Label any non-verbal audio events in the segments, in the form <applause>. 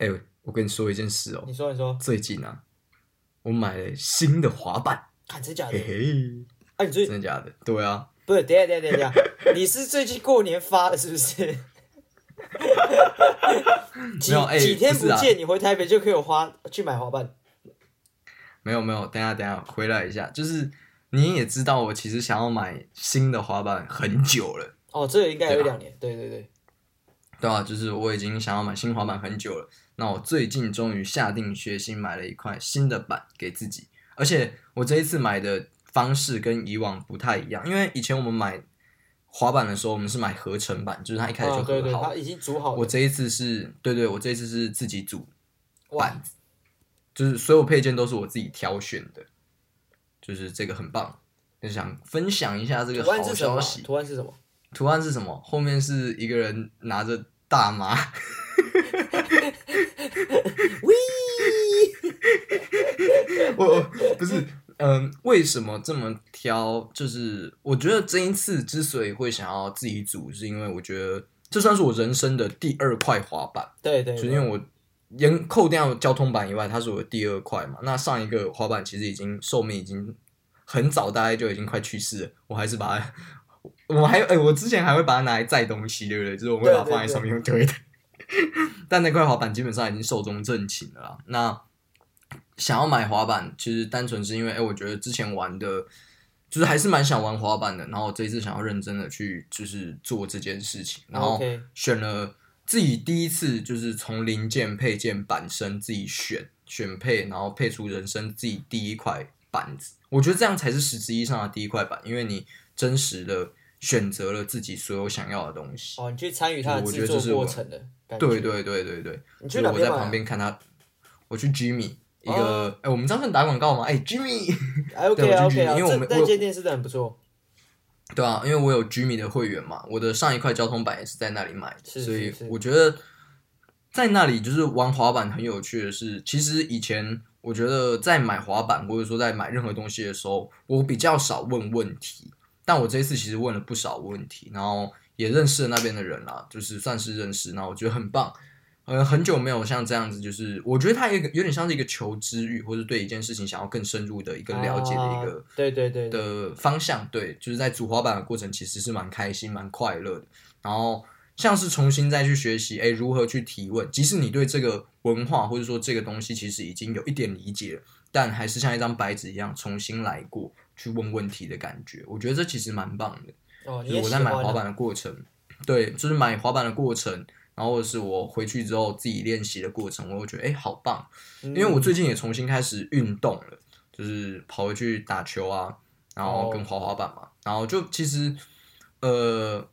哎、我跟你说一件事哦、你说你说，最近啊，我买了新的滑板，看真假的嘿？嘿，啊，你最真的假的？对啊，不是，等下等下等下，你是最近过年发的，是不是？<laughs> 几几天不见，你回台北就可以有花去买滑板。没有没有，等下等下，回来一下，就是你也知道，我其实想要买新的滑板很久了，哦，这个应该有两年，对对对。对啊，就是我已经想要买新滑板很久了。那我最近终于下定决心买了一块新的板给自己，而且我这一次买的方式跟以往不太一样，因为以前我们买滑板的时候，我们是买合成板，就是它一开始就啊，对对，合好。它已经组好了。我这一次是对对，我这一次是自己组板子，就是所有配件都是我自己挑选的，就是这个很棒，就想分享一下这个图案好是什么？消息。图案是什么？图案是什么？后面是一个人拿着大麻，<laughs> <laughs> 我我不是，嗯、为什么这么挑？就是我觉得这一次之所以会想要自己组，是因为我觉得这算是我人生的第二块滑板。对对，是因为我严扣掉交通板以外，它是我的第二块嘛。那上一个滑板其实已经寿命已经很早，大概就已经快去世了。我还是把它，<laughs> 我还哎、我之前还会把它拿来载东西，对不对？就是我会把它放在上面用推的。<laughs> 但那块滑板基本上已经寿终正寝了啦。那想要买滑板，其实单纯是因为，哎、我觉得之前玩的，就是还是蛮想玩滑板的。然后我这一次想要认真的去，就是做这件事情，然后选了自己第一次就是从零件、配件、板身自己选选配，然后配出人生自己第一块板子。我觉得这样才是实质意义上的第一块板，因为你真实的选择了自己所有想要的东西。哦，你去参与它的我觉制作得这是我过程的感觉。对对对对对，你就是我在去哪边买啊旁边看他，我去 Jimmy 一个，哦哎、我们这样算打广告吗？哎、Jimmy，<laughs> 哎，OK 因为我们我这那间店是真的很不错。对啊，因为我有 Jimmy 的会员嘛，我的上一块交通板也是在那里买的，是所以我觉得在那里就是玩滑板很有趣的是，其实以前我觉得在买滑板或者说在买任何东西的时候，我比较少问问题，但我这一次其实问了不少问题，然后也认识了那边的人啦，就是算是认识，然后我觉得很棒。呃，很久没有像这样子，就是我觉得它有一个有点像是一个求知欲，或者对一件事情想要更深入的一个了解的一个啊对对对对，的方向，对，就是在组滑板的过程其实是蛮开心、蛮快乐的。然后像是重新再去学习，哎，如何去提问，即使你对这个文化或者说这个东西其实已经有一点理解了，但还是像一张白纸一样重新来过去问问题的感觉，我觉得这其实蛮棒的。哦，就是我在买滑板的过程，对，就是买滑板的过程，然后是我回去之后自己练习的过程，我会觉得哎、好棒，因因为我最近也重新开始运动了，就是跑回去打球啊，然后跟滑滑板嘛，然后就其实呃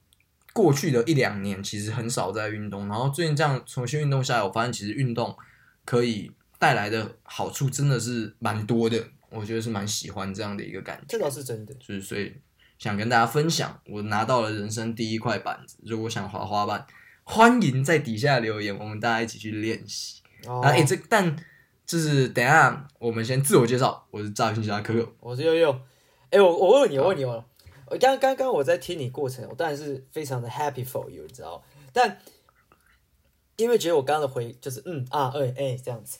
过去的一两年其实很少在运动，然后最近这样重新运动下来，我发现其实运动可以带来的好处真的是蛮多的，我觉得是蛮喜欢这样的一个感觉。这倒是真的。就是所以想跟大家分享，我拿到了人生第一块板子。如果想滑滑板，欢迎在底下留言，我们大家一起去练习。哦啊，哎、这但就是等一下我们先自我介绍，我是诈骗侠可可。我是悠悠。哎，我我问你，我问你哦，我刚刚刚我在听你过程，我当然是非常的 happy for you，你知道，但因为觉得我刚刚的回就是嗯啊哎哎这样子，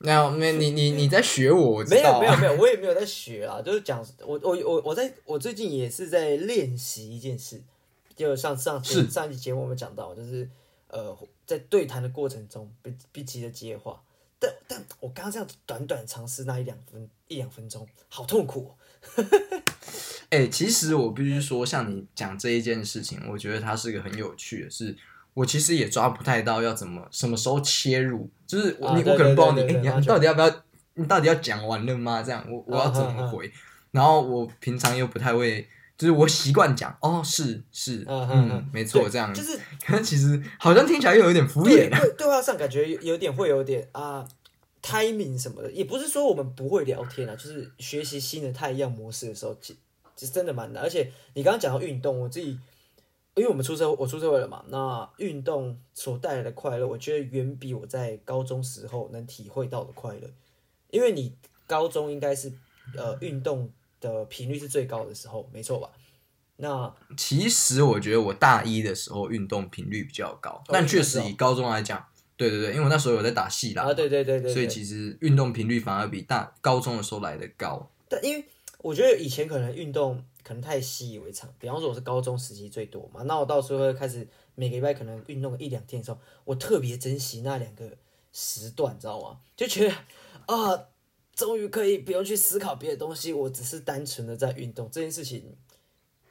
那没你你你在学我，我知没道、啊。有没有没有，我也没有在学啊，就是讲我我我我在我最近也是在练习一件事，就上上是上一期节目我们讲到，就是呃在对谈的过程中不不急着接话，但但我刚刚这样短短尝试那一两分一两分钟，好痛苦、哦。<laughs> 哎、其实我必须说，像你讲这一件事情，我觉得它是个很有趣的事。我其实也抓不太到要怎么什么时候切入，就是我、你我可能不知道你，哎、你你到底要不要，你到底要讲完了吗？这样我我要怎么回？然后我平常又不太会，就是我习惯讲哦是是嗯没错这样，就是可是其实好像听起来又有点敷衍啊。对对话上感觉有有点会有点啊 timing 什么的，也不是说我们不会聊天啊，就是学习新的太阳模式的时候，其其实真的蛮难。而且你刚刚讲到运动，我自己因为我们出社我出社会了嘛，那运动所带来的快乐，我觉得远比我在高中时候能体会到的快乐。因为你高中应该是呃运动的频率是最高的时候，没错吧？那其实我觉得我大一的时候运动频率比较高，但确实以高中来讲，对对对，因为我那时候有在打戏啦，啊，对对对对，所以其实运动频率反而比大高中的时候来的高。但因为我觉得以前可能运动可能太习以为常，比方说我是高中时期最多嘛，那我到时候开始每个礼拜可能运动一两天的时候，我特别珍惜那两个时段，知道吗？就觉得啊，终于可以不用去思考别的东西，我只是单纯的在运动这件事情。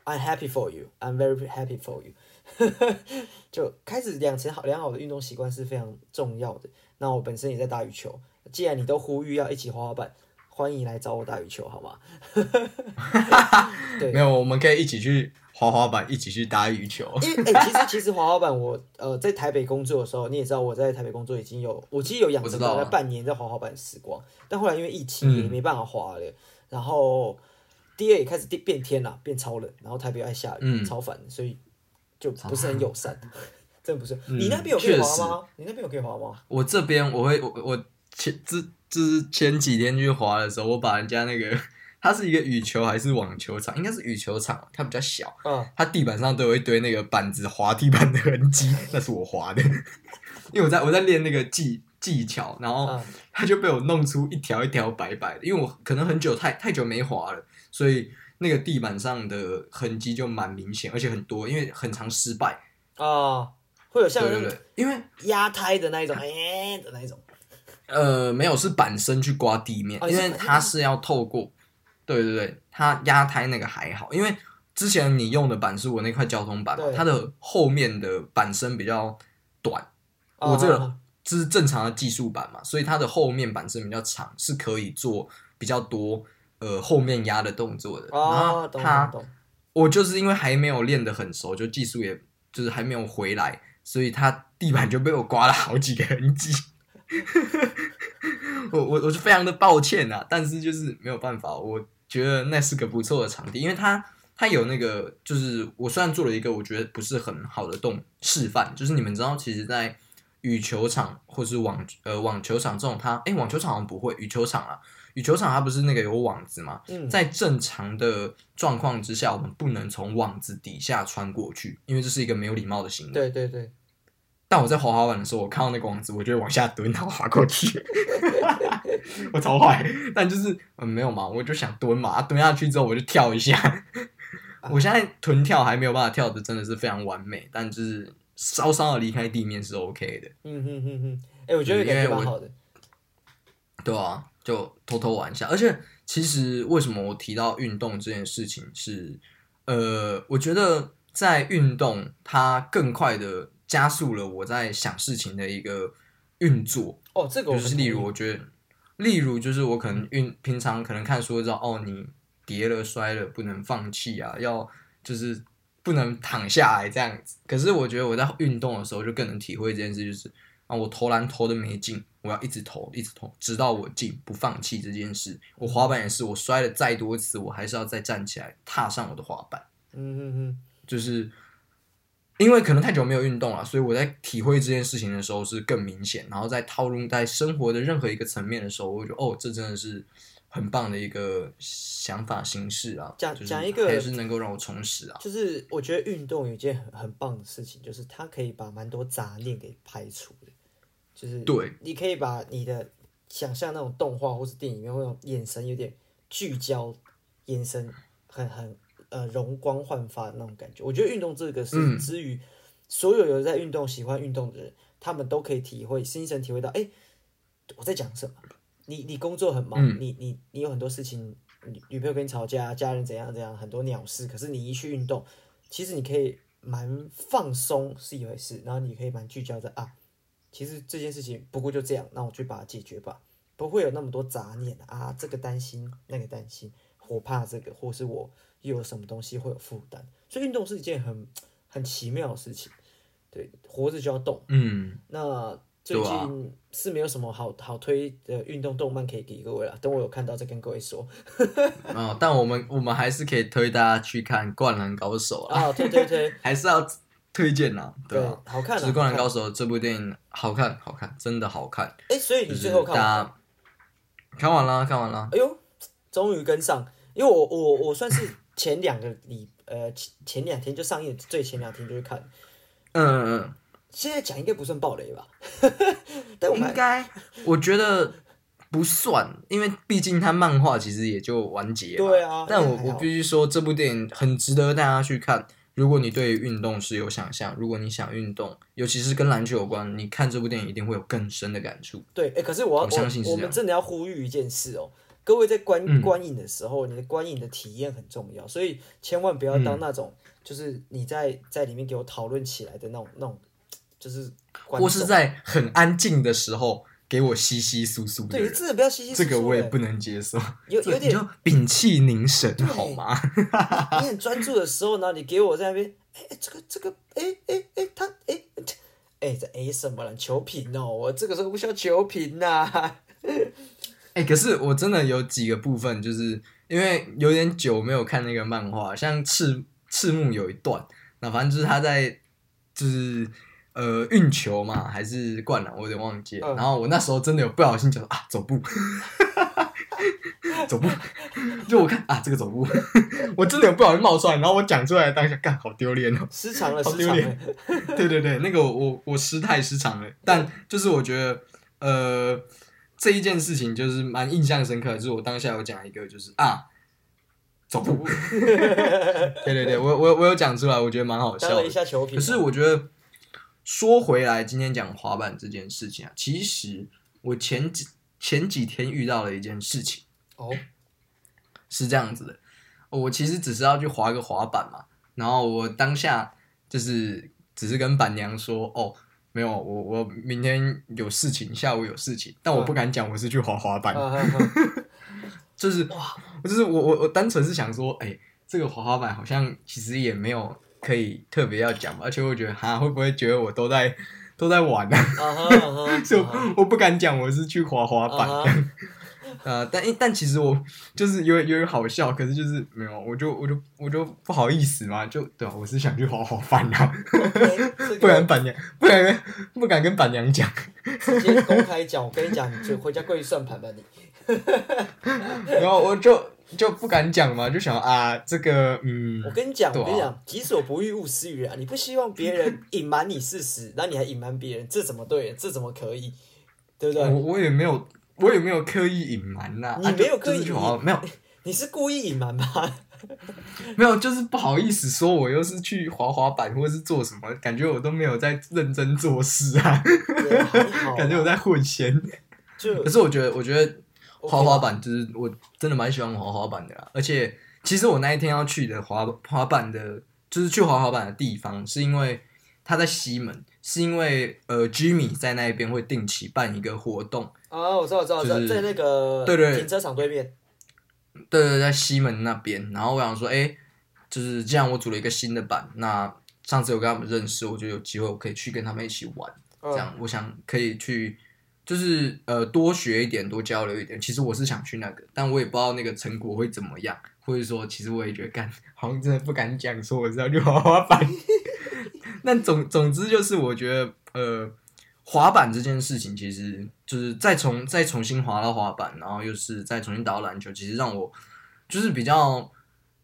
I'm happy for you. I'm very happy for you. <laughs> 就开始养成好良好的运动习惯是非常重要的。那我本身也在打羽球，既然你都呼吁要一起滑滑板，欢迎来找我打羽球，好吗？<laughs> 对，没有，我们可以一起去滑滑板，一起去打羽球。因为哎、其实其实滑滑板我呃在台北工作的时候，你也知道我在台北工作已经有，我其实有养成大概半年在滑滑板的时光，但后来因为疫情也没办法滑了，然后第二也开始变变天了，变超冷，然后台北爱下雨，嗯超烦，所以就不是很友善，真的不是。嗯你那边有可以滑吗？你那边有可以滑吗？我这边我会我我前之就是前几天去滑的时候，我把人家那个 <laughs> 它是一个羽球还是网球场，应该是羽球场，它比较小，嗯，它地板上都有一堆那个板子滑地板的痕迹，<laughs> 那是我滑的，<laughs> 因为我在我在练那个技技巧，然后嗯。它就被我弄出一条一条白白的，因为我可能很久太太久没滑了，所以那个地板上的痕迹就蛮明显，而且很多，因为很常失败。哦，会有像对对对，因为压胎的那一种，哎的那一种。呃没有是板身去刮地面，因为它是要透过，对对对，它压胎那个还好，因为之前你用的板是我那块交通板嘛，它的后面的板身比较短，我这啊个这是正常的技术板嘛，所以它的后面板身比较长，是可以做比较多呃后面压的动作的。然后它。我就是因为还没有练得很熟，就技术也就是还没有回来，所以它地板就被我刮了好几个痕迹。<laughs> 我我我是非常的抱歉呐、但是就是没有办法，我觉得那是个不错的场地，因为它它有那个就是我虽然做了一个我觉得不是很好的动示范，就是你们知道，其实，在羽球场或是网呃网球场这种它，哎网球场好像不会，羽球场啊，羽球场它不是那个有网子嘛？嗯，在正常的状况之下，我们不能从网子底下穿过去，因为这是一个没有礼貌的行为。对对对，但我在滑滑板的时候，我看到那个网子，我就会往下蹲，然后滑过去。<laughs> 我超坏，但就是嗯没有嘛，我就想蹲嘛，啊蹲下去之后我就跳一下。我现在臀跳还没有办法跳的真的是非常完美，但就是稍稍的离开地面是 OK 的，嗯哼哼哼，哎，我觉得对因为我感觉蛮好的。对啊，就偷偷玩一下。而且其实为什么我提到运动这件事情是，呃，我觉得在运动它更快的加速了我在想事情的一个运作。哦，这个我就是例如，我觉得，例如就是我可能运平常可能看书知道哦，你跌了摔了不能放弃啊，要就是不能躺下来这样子。可是我觉得我在运动的时候就更能体会这件事，就是啊，我投篮投的没进，我要一直投，一直投，直到我进，不放弃这件事。我滑板也是，我摔了再多次，我还是要再站起来，踏上我的滑板。嗯嗯嗯，就是因为可能太久没有运动了，所以我在体会这件事情的时候是更明显，然后在套用在生活的任何一个层面的时候，我会觉得哦，这真的是很棒的一个想法形式啊，讲讲一个还是能够让我充实啊，就是我觉得运动有一件很很棒的事情，就是它可以把蛮多杂念给排除的，就是对，你可以把你的想象那种动画或是电影里面那种眼神有点聚焦，眼神很很呃容光焕发的那种感觉。我觉得运动这个是嗯之于所有有在运动、喜欢运动的人，他们都可以体会，心神体会到，哎、我在讲什么？你你工作很忙，嗯你你你有很多事情，女女朋友跟你吵架，家人怎样怎样，很多鸟事。可是你一去运动，其实你可以蛮放松是一回事，然后你可以蛮聚焦在啊，其实这件事情不过就这样，那我去把它解决吧，不会有那么多杂念啊，这个担心那个担心，我怕这个，或是我又有什么东西会有负担，所以运动是一件很很奇妙的事情。对，活着就要动。嗯，那最近是没有什么好好推的运动动漫可以给各位了，等我有看到再跟各位说。啊、<laughs> 但我们我们还是可以推大家去看《灌篮高手》啊，啊，对对对 <laughs> 还是要推荐呐、对对吧、，好看啊！就是《灌篮高手》这部电影好看，好看，真的好看。看，哎，所以你最后看完大了？家看完了，看完了。哎呦，终于跟上，因为我我我算是前两个礼呃前前两天就上映，最前两天就去看。嗯嗯嗯。现在讲应该不算暴雷吧？<laughs> 但我们应该，我觉得不算，因为毕竟它漫画其实也就完结了。对啊，但我我必须说，这部电影很值得大家去看。如果你对运动是有想象，如果你想运动，尤其是跟篮球有关，你看这部电影一定会有更深的感触。对，哎、可是我要我相信是我这样们真的要呼吁一件事哦，各位在观、嗯。观影的时候，你的观影的体验很重要，所以千万不要当那种、就是你在在里面给我讨论起来的那种那种，就是观或是在很安静的时候给我稀稀疏疏的对，人，真的不要稀稀疏疏这个我也不能接受。有有点就屏气凝神好吗？<laughs> 你很专注的时候呢，你给我在那边，哎、哎这个这个，哎哎哎，他哎哎这哎什么了？球评哦，我这个时候不需要球评呐、哎、可是我真的有几个部分，就是因为有点久没有看那个漫画，像赤赤木有一段，那反正就是他在就是呃运球嘛，还是灌篮，我有点忘记了。嗯然后我那时候真的有不小心讲说啊走步，走步，就我看啊这个走步，<laughs> 我真的有不小心冒出来，然后我讲出来当下，干好丢脸哦。失常了，<laughs> 好丢失常了脸。对对对，那个我我我失态失常了，但就是我觉得呃这一件事情就是蛮印象深刻的，就是我当下有讲一个就是啊走步，<laughs> 对对对，我我我有讲出来，我觉得蛮好笑的。下球评，可是我觉得说回来，今天讲滑板这件事情啊，其实我前几前几天遇到了一件事情。哦，是这样子的，我其实只是要去滑个滑板嘛，然后我当下就是只是跟板娘说，哦，没有，我我明天有事情，下午有事情，但我不敢讲我是去滑滑板，<laughs> 就是哇，就是我我我单纯是想说，哎、这个滑滑板好像其实也没有可以特别要讲，而且我觉得哈会不会觉得我都在都在玩呢、<laughs> 就我不敢讲我是去滑滑板。呃，但但其实我就是有点有点好笑，可是就是没有，我就我就我就不好意思嘛，就对啊，我是想去好好翻啊，OK，这不然板娘不敢跟不敢跟板娘讲，直接公开讲，我跟你讲，你就回家跪算盘吧你。<laughs> 然后我就就不敢讲嘛，就想啊，这个嗯我，跟你讲，啊我跟你讲，己所不欲，勿施于人啊！你不希望别人隐瞒你事实，然后你还隐瞒别人，这怎么对？这怎么可以？对不对我对？我也没有我也没有刻意隐瞒呐，你没有刻意就是去滑没有 <laughs> 你是故意隐瞒吧？<laughs> 没有，就是不好意思说我又是去滑滑板或者是做什么，感觉我都没有在认真做事啊，<laughs> 感觉我在混闲。就可是我觉得，我觉得滑滑板就是我真的蛮喜欢滑滑板的啦。而且，其实我那一天要去的滑滑板的，就是去滑滑板的地方，是因为他在西门，是因为呃，Jimmy 在那边会定期办一个活动，哦，我知道，我知道，在那个对对停车场对面。对对，在西门那边。然后我想说，哎，就是既然我组了一个新的版，那上次有跟他们认识，我就有机会我可以去跟他们一起玩。嗯这样，我想可以去，就是呃多学一点，多交流一点。其实我是想去那个，但我也不知道那个成果会怎么样，或者说，其实我也觉得干，好像真的不敢讲说我是要去滑滑板。<laughs> <laughs> 但总总之就是，我觉得呃，滑板这件事情，其实就是再重再重新滑到滑板，然后又是再重新打到篮球，其实让我就是比较。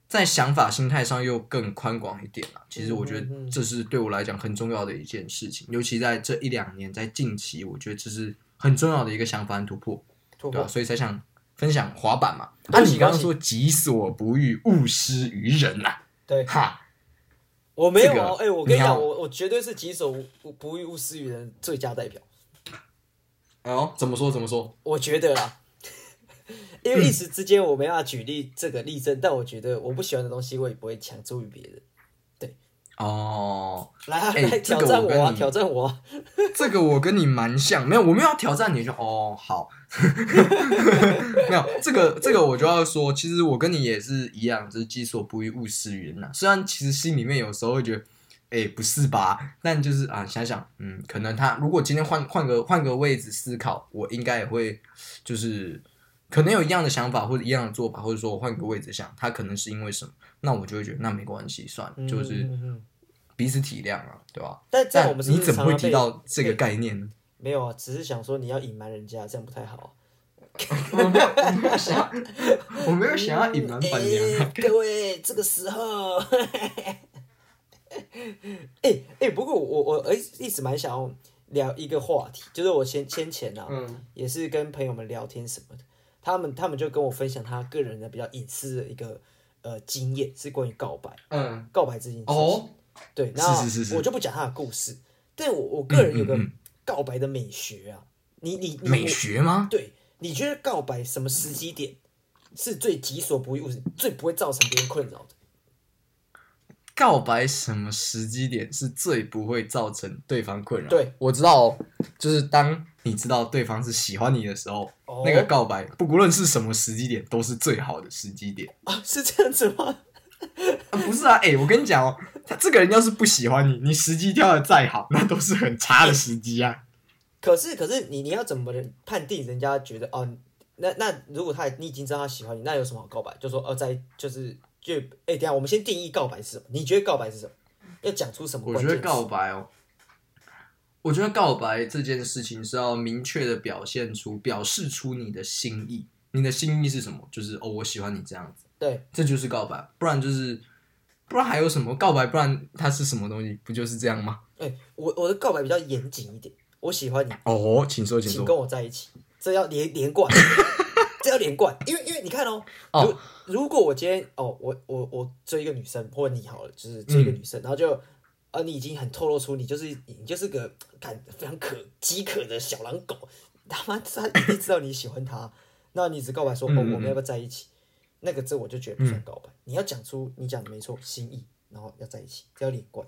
在想法、心态上又更宽广一点了。其实我觉得这是对我来讲很重要的一件事情，尤其在这一两年，在近期，我觉得这是很重要的一个想法和突破，对吧、突破，所以才想分享滑板嘛。啊，恭喜恭喜你刚刚说己所不欲，勿施于人呐、对哈，我没有这个哦，哎，我跟你讲，我我绝对是几首不不欲，勿施于人最佳代表。哎呦，怎么说怎么说？我觉得啦，因为一时之间我没办法举例这个例证，但我觉得我不喜欢的东西，我也不会强注于别人。哦，来啊，哎来这个挑战我啊，挑战我啊！<laughs> 这个我跟你蛮像，没有，我没有要挑战你，就哦好，<laughs> 没有这个这个我就要说，其实我跟你也是一样，就是己所不欲，勿施于人呐。虽然其实心里面有时候会觉得，哎、不是吧？但就是啊，想想，嗯，可能他如果今天换换个换个位置思考，我应该也会就是可能有一样的想法或者一样的做法，或者说我换个位置想，他可能是因为什么，那我就会觉得那没关系，算了，就是彼此体谅啊，对吧？但这样但我们你怎么会提到这个概念呢？没有啊，只是想说你要隐瞒人家，这样不太好啊。<laughs> 我没有，我没有想要，我没有想要隐瞒板娘。哎各位，这个时候，<laughs> 哎哎、不过我我我一直蛮想要聊一个话题，就是我先先前啊，嗯也是跟朋友们聊天什么的，他们他们就跟我分享他个人的比较隐私的一个呃经验，是关于告白，嗯，告白这件事情。哦，对，那是是是我就不讲他的故事，但我我个人有个告白的美学啊，你你你美学吗？对，你觉得告白什么时机点是最己所不欲，最不会造成别人困扰的？告白什么时机点是最不会造成对方困扰？对，我知道哦，就是当你知道对方是喜欢你的时候，哦那个告白，不无论是什么时机点，都是最好的时机点。<laughs> 哦，是这样子吗？啊、不是啊，哎、我跟你讲哦，他这个人要是不喜欢你，你时机挑的再好，那都是很差的时机啊。可是可是你你要怎么判定人家觉得哦？那那如果他你已经知道他喜欢你，那有什么好告白？就说哦，在就是就哎、等下我们先定义告白是什么？你觉得告白是什么？要讲出什么我？觉得告白哦，我觉得告白这件事情是要明确的表现出、表示出你的心意。你的心意是什么？就是哦，我喜欢你这样子，对，这就是告白。不然就是，不然还有什么告白？不然它是什么东西？不就是这样吗？哎、我我的告白比较严谨一点，我喜欢你，哦，请说，请说。请跟我在一起，这要连连贯，<laughs> 这要连贯，因为因为你看哦，哦如如果我今天哦，我我我追一个女生，或者你好了，就是追一个女生，然后就啊，你已经很透露出你就是你就是个 <tsk> 感非常可饥渴的小狼狗，他妈他一定知道你喜欢他，那你只告白说哦，我们要不要在一起？那个这我就觉得不算告白，你要讲出你讲的没错心意，然后要在一起，这要连贯，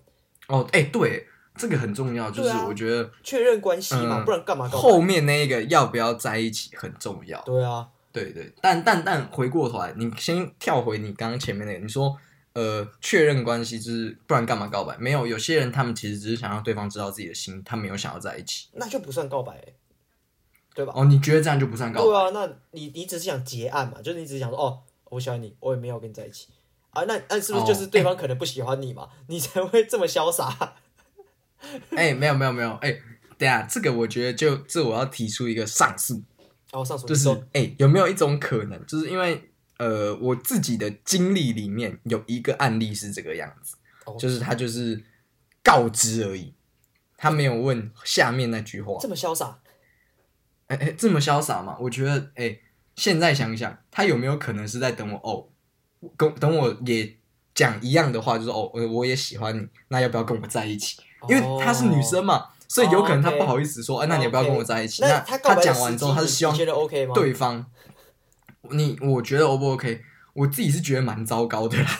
哦，哎、对，这个很重要，就是我觉得确认关系嘛，嗯不然干嘛告白？后面那一个要不要在一起很重要。对啊，对对，但但但回过头来，你先跳回你刚刚前面那个，你说呃确认关系就是不然干嘛告白？没有，有些人他们其实只是想让对方知道自己的心，他没有想要在一起。那就不算告白、欸，对吧？哦，你觉得这样就不算告白？对啊，那你你只是想结案嘛，就是你只是想说哦，我喜欢你，我也没有跟你在一起啊，那那是不是就是对方可能不喜欢你嘛，你才会这么潇洒？<laughs> 哎、没有没有没有，哎、等一下这个我觉得就这我要提出一个上诉，然后上诉就是哎、有没有一种可能，就是因为呃我自己的经历里面有一个案例是这个样子，哦就是他就是告知而已，他没有问下面那句话。这么潇洒，哎、哎、这么潇洒吗？我觉得，哎、现在想想，他有没有可能是在等我？哦，跟等我也讲一样的话，就是哦，我我也喜欢你，那要不要跟我在一起？因为她是女生嘛，所以有可能她不好意思说，哎、那你要不要跟我在一起？那那他告白的讲完之后，时机他是希望对方，你我觉得 O 不 OK？我自己是觉得蛮糟糕的啦。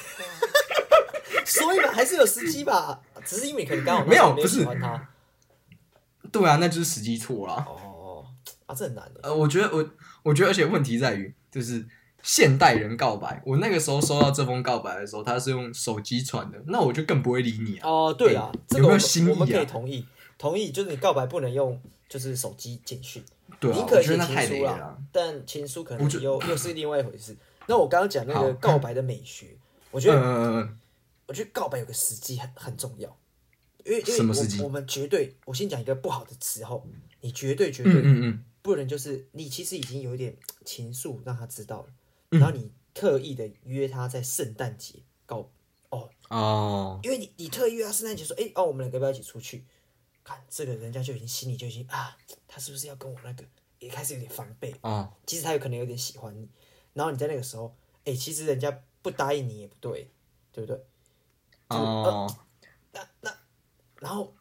所以嘛，还是有时机吧，只是因为你可能刚好没有不是喜欢他。对啊，那就是时机错了。哦，啊，这很难的。呃，我觉得我我觉得，而且问题在于，就是现代人告白，我那个时候收到这封告白的时候，他是用手机传的，那我就更不会理你啊。哦，对啊，哎这个我们有没有新意啊我们可以同意，同意，就是你告白不能用就是手机简讯，对啊，宁可写我觉得那太情书了啊。，但情书可能又又是另外一回事。那我刚刚讲那好。个告白的美学，我觉嗯得我觉得告白有个时机很很重要，因为因为我我们绝对，我先讲一个不好的词候，你绝对绝对嗯嗯。嗯，不能就是你其实已经有一点情愫让他知道了，嗯。然后你特意的约他在圣诞节告哦，哦，因为你你特意约他圣诞节说，哎、哦，我们两个要不要一起出去？看这个人家就已经心里就已经啊，他是不是要跟我那个？也开始有点防备，啊，其实他有可能有点喜欢你，然后你在那个时候，哎、其实人家不答应你也不对，对不对？哦，那那然后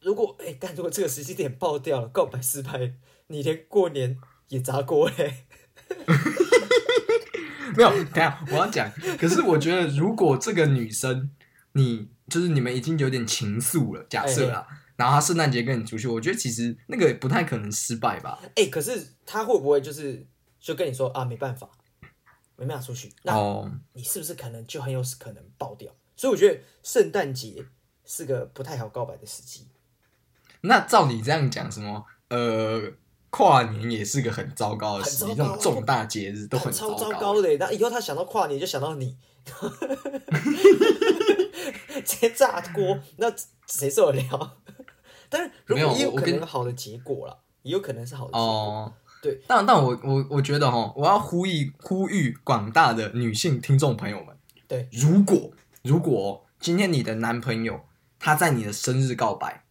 如果哎，但如果这个时间点爆掉了，告白失败，你连过年也砸锅嘞。<laughs> 没有，等下我要讲，可是我觉得如果这个女生，你就是你们已经有点情愫了，假设啦，然后他圣诞节跟你出去，我觉得其实那个不太可能失败吧。哎、可是他会不会就是就跟你说啊，没办法，没办法出去，那哦，你是不是可能就很有可能爆掉？所以我觉得圣诞节是个不太好告白的时机。那照你这样讲，什么呃，跨年也是个很糟糕的时机，很糟糕这种重大节日都很超糟糕。糕的。那以后他想到跨年就想到你，<laughs> 直接炸锅，那谁受得了？但是如没有果也有我跟可能好的结果了，也有可能是好的结果。哦，对，但但我我我觉得哈，我要呼吁呼吁广大的女性听众朋友们，对，如果如果今天你的男朋友他在你的生日告白，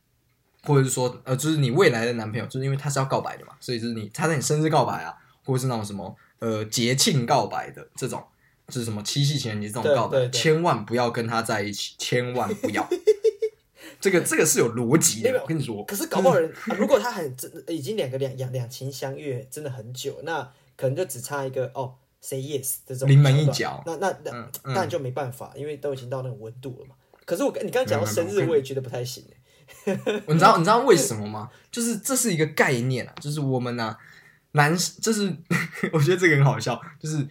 或者是说呃，就是你未来的男朋友，就是因为他是要告白的嘛，所以就是你他在你生日告白啊，或者是那种什么呃节庆告白的这种，就是什么七夕情人节这种告白，千万不要跟他在一起，千万不要。<laughs> 这个这个是有逻辑的，我跟你说。可是搞不好人，<laughs> 啊如果他很真已经两个两两两情相悦，真的很久，那可能就只差一个哦，say yes 这种临门一桥脚段那那那嗯当然就没办法，因为都已经到那种温度了嘛。可是我跟你刚刚讲到生日，我也觉得不太行欸你知道你知道为什么吗？<laughs> 就是这是一个概念啊，就是我们呢、男，就是 <laughs> 我觉得这个很好笑，就是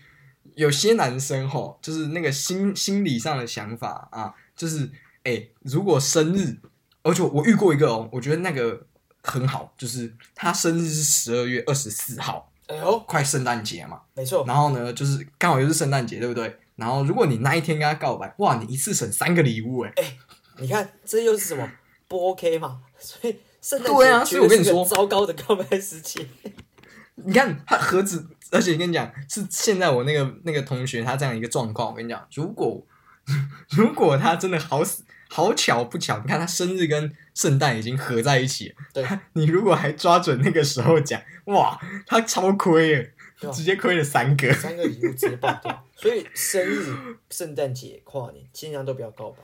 有些男生吼，就是那个心心理上的想法啊，就是哎、如果生日，而且我遇过一个哦，我觉得那个很好，就是他生日是十二月二十四号，哎呦，快圣诞节嘛，没错，然后呢，就是刚好又是圣诞节，对不对？然后如果你那一天跟他告白，哇，你一次省三个礼物哎、哎你看这又是什么不 OK 嘛？所以圣诞对啊所以我跟你说糟糕的告白时期。你看他何止，而且跟你讲，是现在我那个那个同学他这样一个状况，我跟你讲，如果 <laughs> 如果他真的好死好巧不巧，你看他生日跟圣诞已经合在一起了，对，你如果还抓准那个时候讲，哇，他超亏耶对，吧直接亏了三个。三个礼物直接爆掉。<laughs> 所以生日、圣诞节、跨年尽量都不要告白。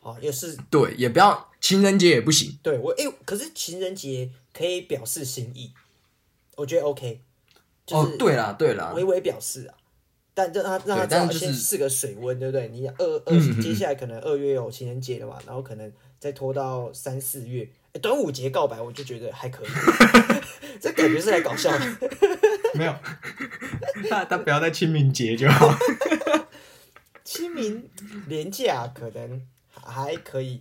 好，也是对，也不要情人节也不行，对我哎、可是情人节可以表示心意，我觉得 OK，就是哦，对啦对啦，微微表示啊，但让他让他知道对但是就是先试个水温，对不对？你二二接下来可能二月有情人节了嘛，然后可能再拖到三四月，诶端午节告白我就觉得还可以，<laughs> 这感觉是来搞笑的。<laughs> 没有，<laughs> 他他不要在清明节就好。清明廉价可能还可以，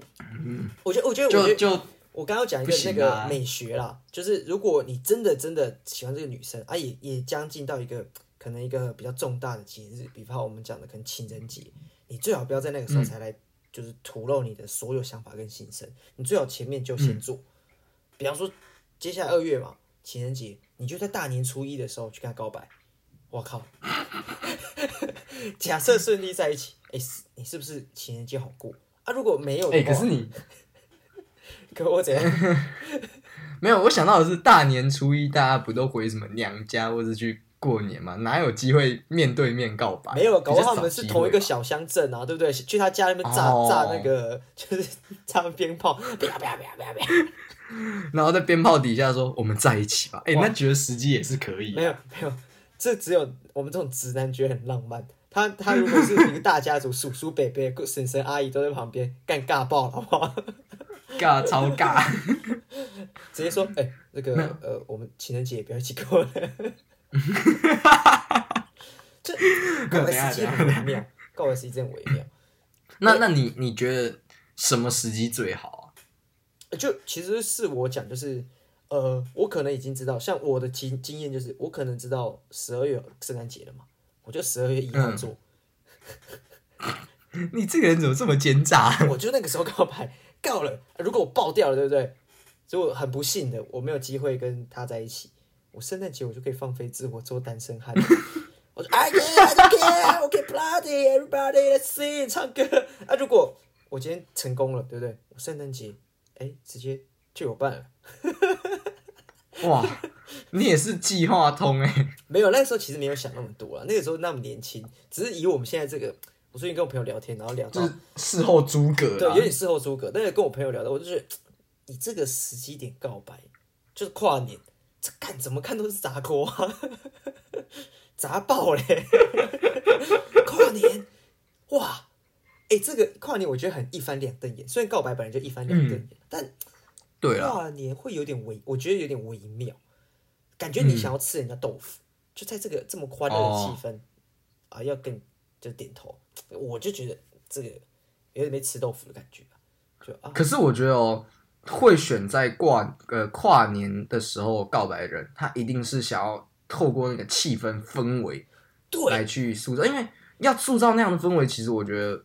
我觉得我觉得我觉得就就我刚刚讲一个那个美学啦，就是如果你真的真的喜欢这个女生啊，也也将近到一个可能一个比较重大的节日，比方我们讲的可能情人节，你最好不要在那个时候才来，就是吐露你的所有想法跟心声，你最好前面就先做，比方说接下来二月嘛，情人节，你就在大年初一的时候去跟他告白，我靠，<laughs> 假设顺利在一起，哎、是你是不是情人节好过啊？如果没有可是你 <laughs> 可我怎样？<laughs> 没有，我想到的是大年初一大家不都回什么娘家或者去过年嘛，哪有机会面对面告白？没有，搞不好他比较少们是同一个小乡镇啊，对不对？去他家那边炸、哦炸那个，就是 <laughs> 炸鞭炮，啪啪啪啪啪。<laughs> 然后在鞭炮底下说我们在一起吧。哎、哇那觉得时机也是可以、没有没有，这只有我们这种直男觉得很浪漫。他他如果是一个大家族，叔叔伯伯、婶婶阿姨都在旁边，干尬爆了，好不好？<laughs> 尬超尬。直接说，哎、那个呃，我们情人节不要一起过了。这告白时机很微妙，告白时机真的微妙。那那你你觉得什么时机最好啊？就其实是我讲，就是呃，我可能已经知道，像我的经经验就是，我可能知道十二月圣诞节了嘛，我就十二月一号嗯做，<laughs> 你这个人怎么这么奸诈？<laughs> 我就那个时候告白告了。如果我爆掉了，对不对？如果很不幸的我没有机会跟他在一起，我圣诞节我就可以放飞自我做单身汉。我说 I can, I don't care, OK, party, everybody, let's sing，唱歌啊！如果我今天成功了，对不对？我圣诞节哎，直接就有伴了。哇，你也是计划通哎、没有，那个时候其实没有想那么多啊，那个时候那么年轻，只是以我们现在这个，我最近跟我朋友聊天，然后聊到就是事后诸葛对，有点事后诸葛，但是跟我朋友聊到，我就觉得你这个时机点告白，就是跨年，这看怎么看都是砸锅啊，<laughs> 砸爆嘞！跨年，哇，哎、这个跨年我觉得很一翻两瞪眼，虽然告白本来就一翻两瞪眼，但跨年会有点微，我觉得有点微妙，感觉你想要吃人家豆腐，就在这个这么欢乐的气氛、啊，要跟就点头，我就觉得这个有点被吃豆腐的感觉啊就啊，可是我觉得哦，会选在跨呃跨年的时候告白的人，他一定是想要透过那个气氛氛围对来去塑造，因为要塑造那样的氛围，其实我觉得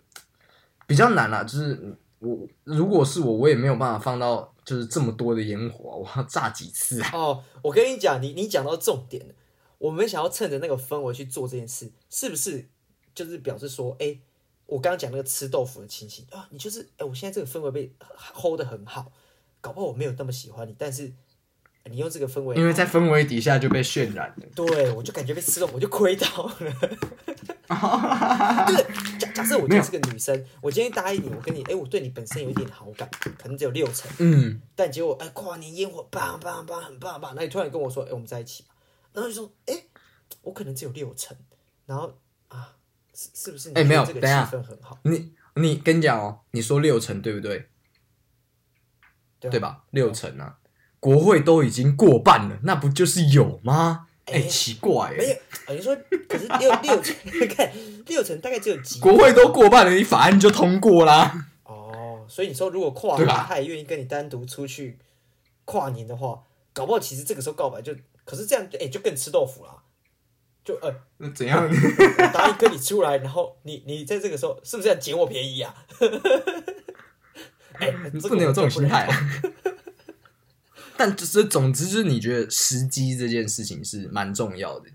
比较难啦。就是我如果是我，我也没有办法放到就是这么多的烟火，我要炸几次啊？哦，我跟你讲，你你讲到重点了，我们想要趁着那个氛围去做这件事，是不是就是表示说，哎、我刚刚讲那个吃豆腐的情形啊，你就是，哎、我现在这个氛围被 hold 得很好，搞不好我没有那么喜欢你，但是你用这个氛围，因为在氛围底下就被渲染了。对我就感觉被吃了，我就亏到了。<laughs> 对，假假设我今天是个女生，我今天答应你，我跟你，哎、我对你本身有一点好感，可能只有六成，嗯，但结果哎，跨年烟火棒棒棒，很棒棒，那你突然跟我说，哎、我们在一起吧，然后就说，哎、我可能只有六成，然后啊，是是不是你哎没有觉得这个等下气氛很好，你你跟你讲哦，你说六成对不对？对吧？六成啊，国会都已经过半了，那不就是有吗？哎、哎奇怪没有你说可是六 <laughs> 六成，看六成大概只有几国会都过半了，你法案就通过啦。哦，所以你说如果跨年他也愿意跟你单独出去跨年的话，搞不好其实这个时候告白就，可是这样哎、就更吃豆腐啦。就呃，那怎样？我答应跟你出来，然后你你在这个时候是不是要捡我便宜啊？<laughs> 哎、你 <laughs> 不能有这种心态啊。<laughs> 但就是总之就是你觉得时机这件事情是蛮重要的。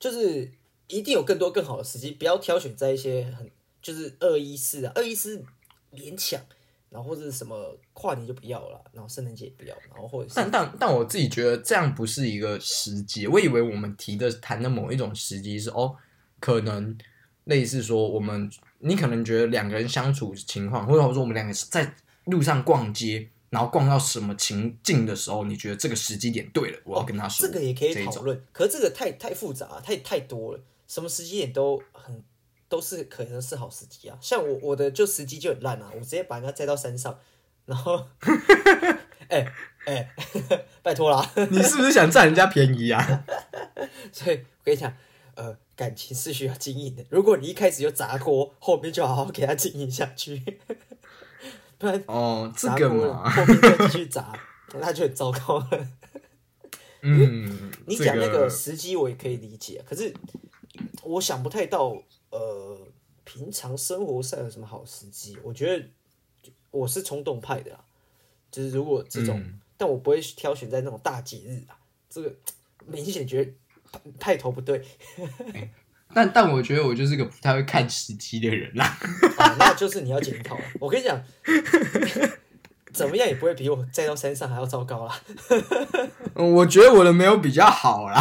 就是一定有更多更好的时机，不要挑选在一些很就是二一四啊，二一四勉强，然后或者是什么跨年就不要了，然后圣诞节也不要，然后或者是但但但我自己觉得这样不是一个时机。我以为我们提的谈的某一种时机是哦，可能类似说我们你可能觉得两个人相处情况，或者说我们两个在路上逛街，然后逛到什么情境的时候，你觉得这个时机点对了，我要跟他说、这个也可以讨论，可是这个太太复杂，太太多了，什么时机点都很都是可能是好时机啊。像我我的就时机就很烂啊，我直接把人家载到山上，然后，<laughs> 哎哎、<laughs> 拜托啦，你是不是想占人家便宜啊？<laughs> 所以我跟你讲，呃，感情是需要经营的。如果你一开始就砸锅，后面就好好给他经营下去，哦，这个砸锅了，嘛，后面再继续砸，那就很糟糕了。嗯，你讲那个时机我也可以理解，可是我想不太到，呃，平常生活上有什么好时机？我觉得我是冲动派的啊，就是如果这种，嗯但我不会挑选在那种大节日啊，这个明显觉得派头不对。<laughs> 但但我觉得我就是个不太会看时机的人啦。啊，<laughs> 那就是你要检讨。我跟你讲，怎么样也不会比我再到山上还要糟糕啦。<laughs> 嗯我觉得我的没有比较好啦，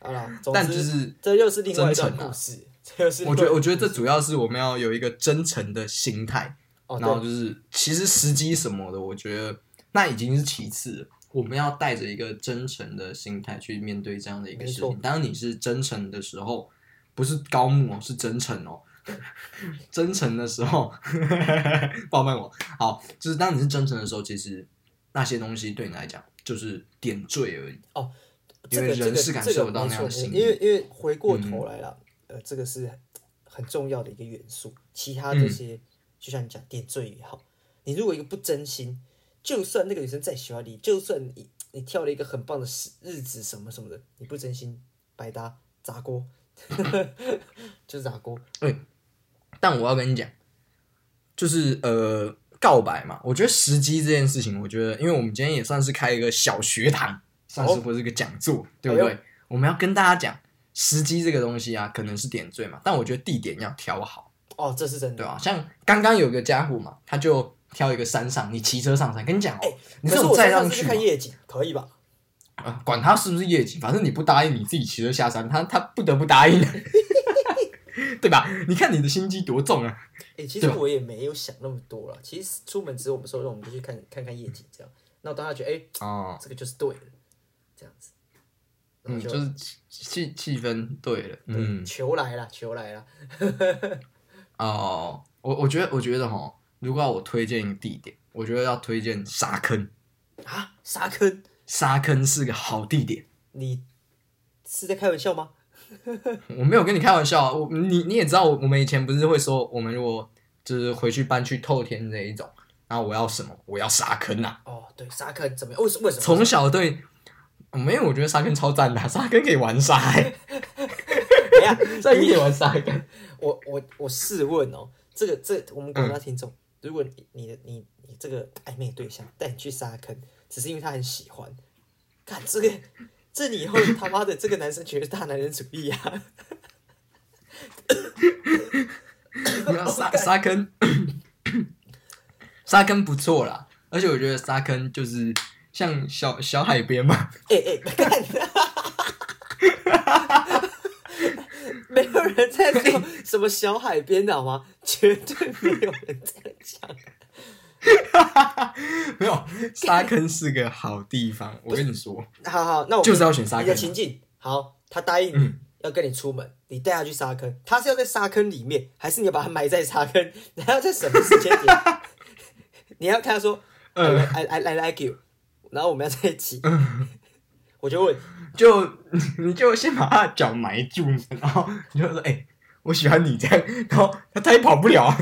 好但就是这又是另外一段真诚啊故事。这又是我觉得，我觉得这主要是我们要有一个真诚的心态，哦，然后，就是其实时机什么的，我觉得那已经是其次了。我们要带着一个真诚的心态去面对这样的一个事情。当你是真诚的时候，不是高木哦，是真诚哦。<laughs> 真诚的时候，<laughs> 抱抱我。好，就是当你是真诚的时候，其实那些东西对你来讲就是点缀而已。因为人是感受不到那样的心因为因为回过头来了，呃，这个是很重要的一个元素。其他这些，嗯就像你讲点缀也好，你如果一个不真心，就算那个女生再喜欢你，就算你你挑了一个很棒的日日子什么什么的，你不真心，白搭砸锅，<laughs> 就是砸锅。对但我要跟你讲，就是呃，告白嘛，我觉得时机这件事情，我觉得，因为我们今天也算是开一个小学堂，算是不是一个讲座，对不对？哎我们要跟大家讲时机这个东西啊，可能是点缀嘛，但我觉得地点要挑好，哦，这是真的。对吧？像刚刚有个家伙嘛，他就挑一个山上，你骑车上山，跟你讲哦，你我再上去嘛山上是去看，夜景，可以吧？啊，管他是不是夜景，反正你不答应，你自己骑车下山，他他不得不答应，<laughs> 对吧？你看你的心机多重啊！哎、其实我也没有想那么多了。其实出门只是我们说，让我们就去看看看夜景这样。那我当下觉得，哎、哦，这个就是对的，这样子。然嗯，就是气气气氛对了，嗯，球来了，球来了。<laughs> 哦，我我觉得我觉得哈，如果要我推荐一个地点，我觉得要推荐沙坑，啊，沙坑，<laughs> 沙坑是个好地点。你是在开玩笑吗？<laughs> 我没有跟你开玩笑啊，我你你也知道，我我们以前不是会说，我们如果就是回去搬去透天这一种，然后我要什么？我要沙坑啊！哦，对，沙坑怎么样？为什为什么？从小对，没有，我觉得沙坑超赞的啊、沙坑可以玩沙、欸，<laughs> 等一下，沙坑可以玩沙坑。我我我试问哦，这个这我们广大听嗯众，如果你你的你你这个暧昧对象带你去沙坑，只是因为他很喜欢，看这个这你以后他妈的这个男生绝对是大男人主义啊！没有沙沙坑，沙坑不错啦，而且我觉得沙坑就是像小小海边嘛，哎哎，干！没有人在说什么小海边的好吗？绝对没有人在讲。<laughs> 没有沙坑是个好地方，我跟你说，好好，那我就是要选沙你的坑。情境，好，他答应你、嗯要跟你出门，你带他去沙坑，他是要在沙坑里面，还是你要把他埋在沙坑？你还要在什么时间点？<laughs> 你要跟他说，嗯呃，I I I like you，然后我们要在一起。我就问，<laughs> 就你就先把他的脚埋住，然后你就说：“哎、我喜欢你这样。”然后他他也跑不了啊，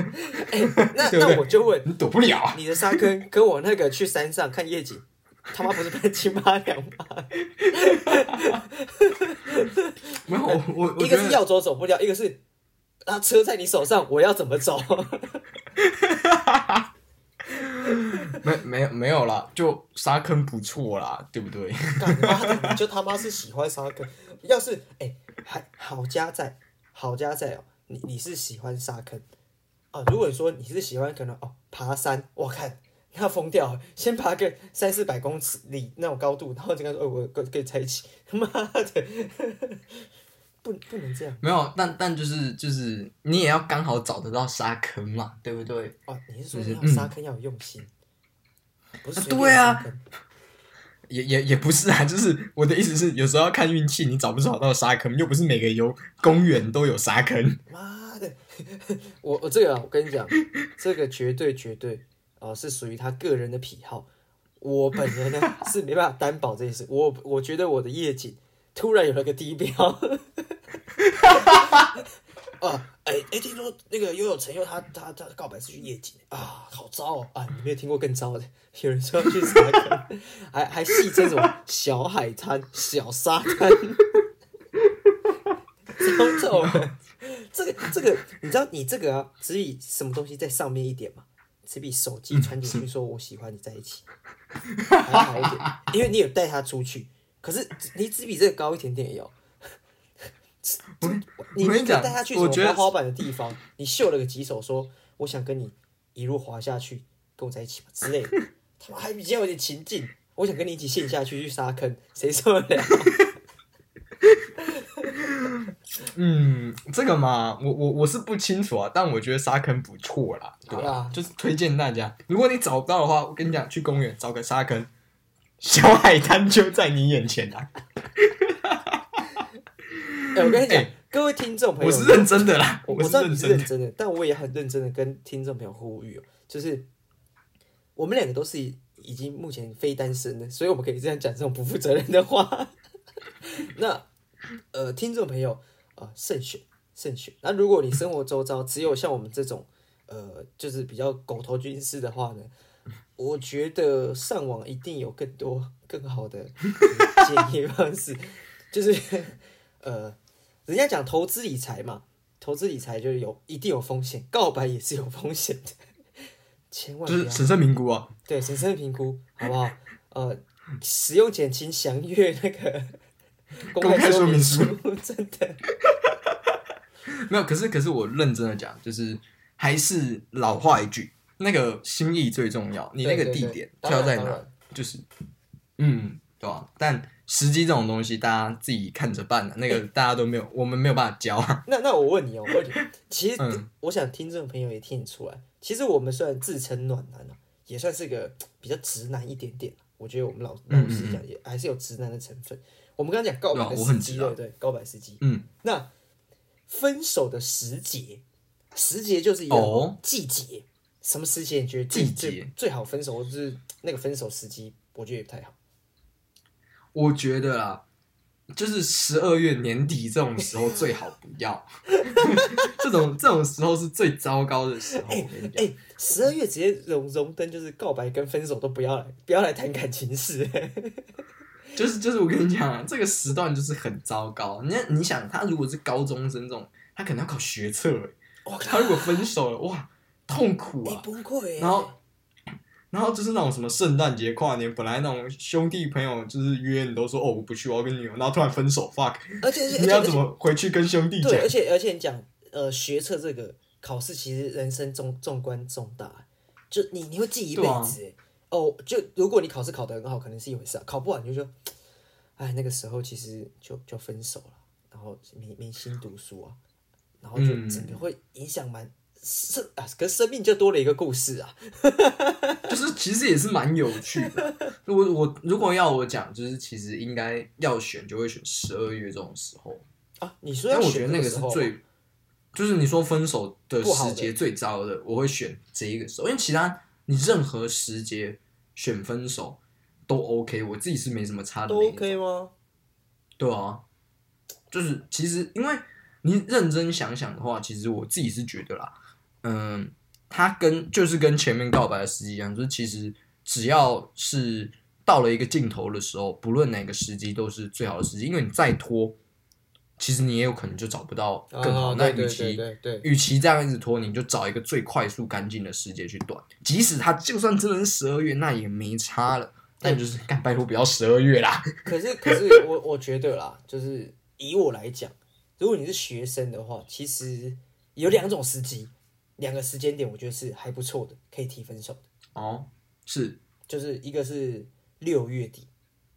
哎、那 <laughs> 那我就问，你躲不了啊。你的沙坑跟我那个去山上看夜景，他妈不是半斤八两吗？没有，我一个是要走走不了，一个是啊车在你手上，我要怎么走？<laughs> 没没有没有啦，就沙坑不错啦，对不对？就他妈是喜欢沙坑。要是哎、还好家在，好家在哦，你你是喜欢沙坑啊？如果说你是喜欢可能哦爬山，我看那疯掉，先爬个三四百公尺里那种高度，然后就跟他说，哦，我跟跟你在一起，妈的，不不能这样没有，但但就是就是你也要刚好找得到沙坑嘛，对不对？哦！你是说沙坑要有用心，不是对啊也也也不是啊，就是我的意思是，有时候要看运气，你找不找到沙坑，又不是每个游公园都有沙坑。妈的，<laughs> 我我这个啊，我跟你讲，这个绝对绝对啊、是属于他个人的癖好。我本人呢 <laughs> 是没办法担保这件事。我我觉得我的夜景突然有了个低标。啊，<laughs> 哎、哎、听说那个悠悠陈佑他他他告白是去夜景啊，好糟哦！啊，你没有听过更糟的？有人说要去沙滩，还还戏称什么小海滩、小沙滩，糟透了。这个这个，你知道你这个啊，只比什么东西在上面一点嘛，只比手机传进去说我喜欢你在一起还要好一点，因为你有带他出去，可是你只比这个高一点点也有。你你带他去什么我觉得滑滑板的地方，你秀了个几手说我想跟你一路滑下去，跟我在一起吧之类的，他妈还比较有点情境。我想跟你一起陷下去去沙坑，谁受得了？<laughs> 嗯，这个嘛，我我我是不清楚啊，但我觉得沙坑不错啦，对吧好啦？就是推荐大家，如果你找不到的话，我跟你讲，去公园找个沙坑，小海滩就在你眼前啊！哎、我跟你讲，哎各位听众朋友，我是认真的啦，我我知道你是认真的。认真的，但我也很认真的跟听众朋友呼吁哦，就是我们两个都是已经目前非单身的，所以我们可以这样讲这种不负责任的话。<laughs> 那呃，听众朋友啊、呃慎选慎选。那如果你生活周遭只有像我们这种呃，就是比较狗头军师的话呢，我觉得上网一定有更多更好的 <laughs> 建议方式，就是 <laughs> 呃，人家讲投资理财嘛，投资理财就是有一定有风险，告白也是有风险的，<laughs> 千万就是审慎评估啊，对审慎评估，好不好？<laughs> 呃，使用前请详阅那个公 <laughs> 公开说说明书，真的。没有，可是可是我认真的讲，就是还是老话一句，那个心意最重要。你那个地点当然挑在哪，就是嗯，对吧、但时机这种东西，大家自己看着办的、那个大家都没有，我们没有办法教啊。<laughs> 那那我问你哦，我问你，<laughs> 其实、嗯我想听众朋友也听得出来，其实我们虽然自称暖男啊，也算是个比较直男一点点。我觉得我们老嗯老实讲，也还是有直男的成分。我们刚刚讲告白时机，很直啊对对？告白时机。嗯，那分手的时节，时节就是一个哦季节。什么时节你觉得季节最最好分手，或者是那个分手时机？我觉得也不太好。我觉得啊，就是十二月年底这种时候最好不要，<laughs> 这种这种时候是最糟糕的时候。哎，十二月直接荣荣登，就是告白跟分手都不要来，不要来谈感情事。<laughs> 就是就是我跟你讲啊，这个时段就是很糟糕。你你想，他如果是高中生这种，他可能要考学测，哎他如果分手了，哇，痛苦哎、啊！崩溃耶！然后然后就是那种什么圣诞节、跨年，本来那种兄弟朋友就是约你都说哦我不去，我要跟女友，然后突然分手，fuck，你要怎么回去跟兄弟讲对，？而且而且你讲呃学测这个考试，其实人生重重关重大，就你你会记一辈子、欸。哦，就如果你考试考得很好，可能是一回事啊，考不好你就说，哎，那个时候其实就就分手了，然后没没心读书啊，然后就嗯整个会影响蛮生啊，可是生命就多了一个故事啊。<laughs> 就是其实也是蛮有趣的。我我如果要我讲，就是其实应该要选，就会选十二月这种时候。啊，你说但我觉得那个是最，就是你说分手的时节最糟的，我会选这一个时候，因为其他你任何时节选分手都 OK，我自己是没什么差的都 OK 吗？对啊，就是其实因为你认真想想的话，其实我自己是觉得啦，嗯，他跟就是跟前面告白的时机一样，就是其实只要是到了一个尽头的时候，不论哪个时机都是最好的时机，因为你再拖，其实你也有可能就找不到更好。那与其对对对，与其这样一直拖，你就找一个最快速干净的时间去断。即使他就算真的是十二月，那也没差了。但就是干拜托不要十二月啦。可是，<laughs> 可是我我觉得啦，就是以我来讲，如果你是学生的话，其实有两种时机，两个时间点，我觉得是还不错的，可以提分手的。哦，是就是一个是六月底，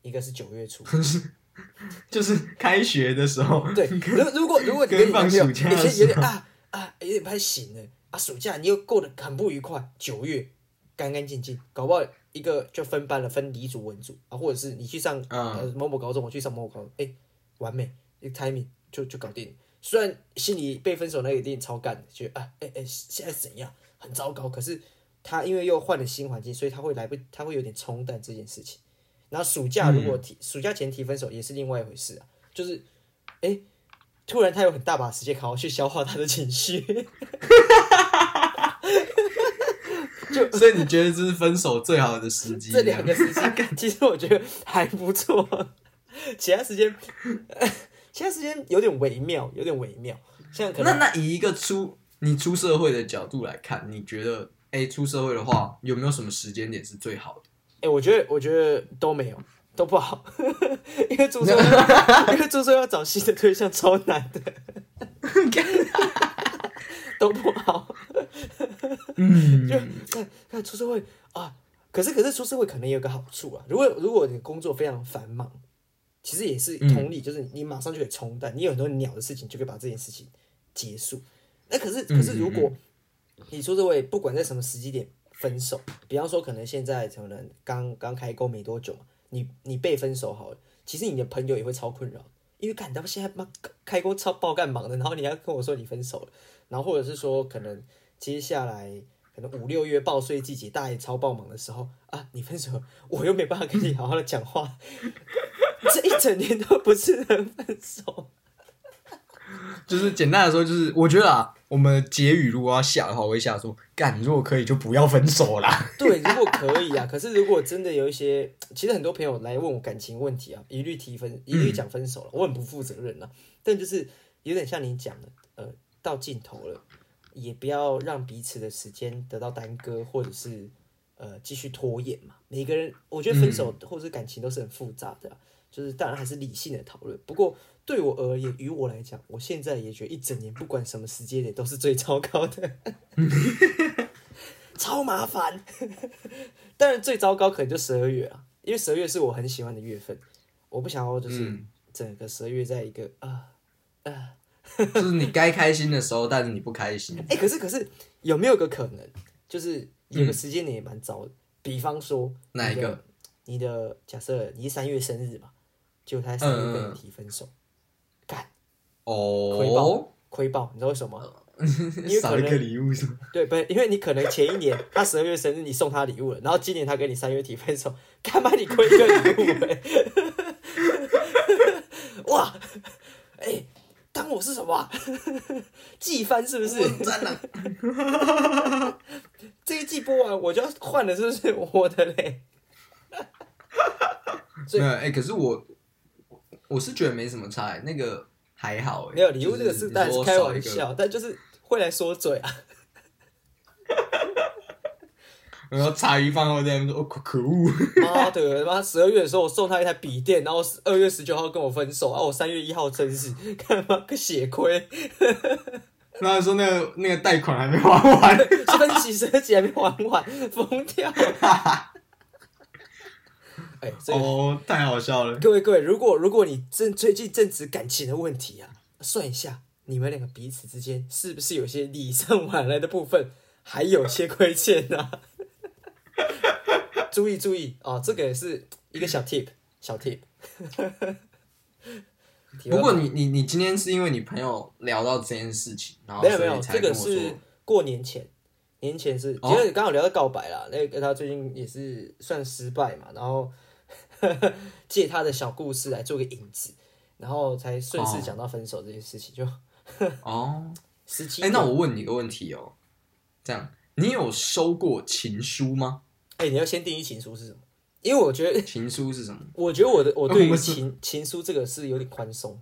一个是九月初。<laughs> 就是开学的时候，对，如如果如果你跟放跟你男朋友暑假的你先有点啊啊，有点不太行了啊，暑假你又过得很不愉快，九月干干净净，搞不好一个就分班了，分理组文组啊，或者是你去上、嗯呃某某高中，我去上某某高中，哎、完美，一个 timing 就就搞定。虽然心里被分手那个一定超干的，觉得啊，哎、哎、现在怎样，很糟糕。可是他因为又换了新环境，所以他会来不，他会有点冲淡这件事情。然后暑假如果提、暑假前提分手也是另外一回事啊，就是哎、突然他有很大把时间好好去消化他的情绪，<laughs> 就所以你觉得这是分手最好的时机？这两个时间其实我觉得还不错，其他时间，其他时间有点微妙，有点微妙，现在可能那以一个出你出社会的角度来看，你觉得哎、出社会的话，有没有什么时间点是最好的？哎、我觉得我觉得都没有，都不好，<laughs> 因为出社会，<laughs> 因为出社会要找新的对象超难的，<laughs> 都不好。嗯，就看看出社会啊，可是可是出社会可能也有个好处啊，如果如果你工作非常繁忙，其实也是同理，就是你马上就可以冲淡，你有很多鸟的事情就可以把这件事情结束。那可是可是如果你说这位，不管在什么时机点分手，比方说可能现在可能刚刚开工没多久嘛，你你被分手好了，其实你的朋友也会超困扰，因为看他们现在妈开工超爆干忙的，然后你要跟我说你分手了，然后或者是说可能接下来可能五六月报税季节，大家也超爆忙的时候啊，你分手了，我又没办法跟你好好的讲话，这一整年都不是很分手。就是简单的说，就是我觉得啊，我们结语如果要下的话，我会下说，干，如果可以就不要分手啦。对，如果可以啊，可是如果真的有一些，其实很多朋友来问我感情问题啊，一律提分，一律讲分手了，我很不负责任啊。但就是有点像你讲的，呃，到尽头了，也不要让彼此的时间得到耽搁，或者是呃继续拖延嘛。每个人，我觉得分手或者是感情都是很复杂的啊、就是当然还是理性的讨论。不过对我而言，于我来讲，我现在也觉得一整年不管什么时间点都是最糟糕的。<laughs> 超麻烦。当然最糟糕可能就十二月啊，因为十二月是我很喜欢的月份，我不想要就是嗯整个十二月在一个啊啊，<laughs> 就是你该开心的时候，但是你不开心。哎、可是可是有没有个可能，就是有个时间点也蛮糟的，比方说嗯哪一个你的？你的假设你是三月生日嘛，结果他在三月跟嗯你提分手，干哦亏爆哦，亏爆，你知道为什么吗？<laughs> 因为少一个可能礼物是吗？对，不是因为你可能前一年他十二月生日，你送他礼物了，然后今年他跟你三月提分手，干嘛你亏一个礼物、欸？<laughs> 哇，哎、当我是什么、啊？<laughs> 季番是不是？赞了。这一季播完我就要换了，是不是我的嘞？哎、可是我我是觉得没什么差、欸，那个还好哎、没有礼物这个就是当然是开玩笑，但就是会来说嘴啊。<laughs> 然后茶余饭后在那边说，哦可可恶，妈的，妈十二月的时候我送他一台笔电，然后二月十九号跟我分手，啊，我三月一号生日，干嘛个血亏？然后说那个那个贷款还没还完，<laughs> 分期十几还没还完，疯掉。<laughs> 哎、这个、哦，太好笑了。各位各位，如果如果你正最近正值感情的问题啊，算一下你们两个彼此之间是不是有些礼尚往来的部分，还有些亏欠呢、<laughs> 啊？注意注意哦，这个也是一个小 tip，小 tip。<laughs> 不过你你你今天是因为你朋友聊到这件事情，然后没有没有，这个是过年前，年前是，哦其实刚好聊到告白啦，那个他最近也是算失败嘛，然后 <laughs> 借他的小故事来做个引子，然后才顺势讲到分手这件事情，就哦，<laughs> 十七。哎、那我问你个问题哦，这样你有收过情书吗？哎、你要先定义情书是什么？因为我觉得，情书是什么？<laughs> 我觉得我的我对于情情书这个是有点宽松。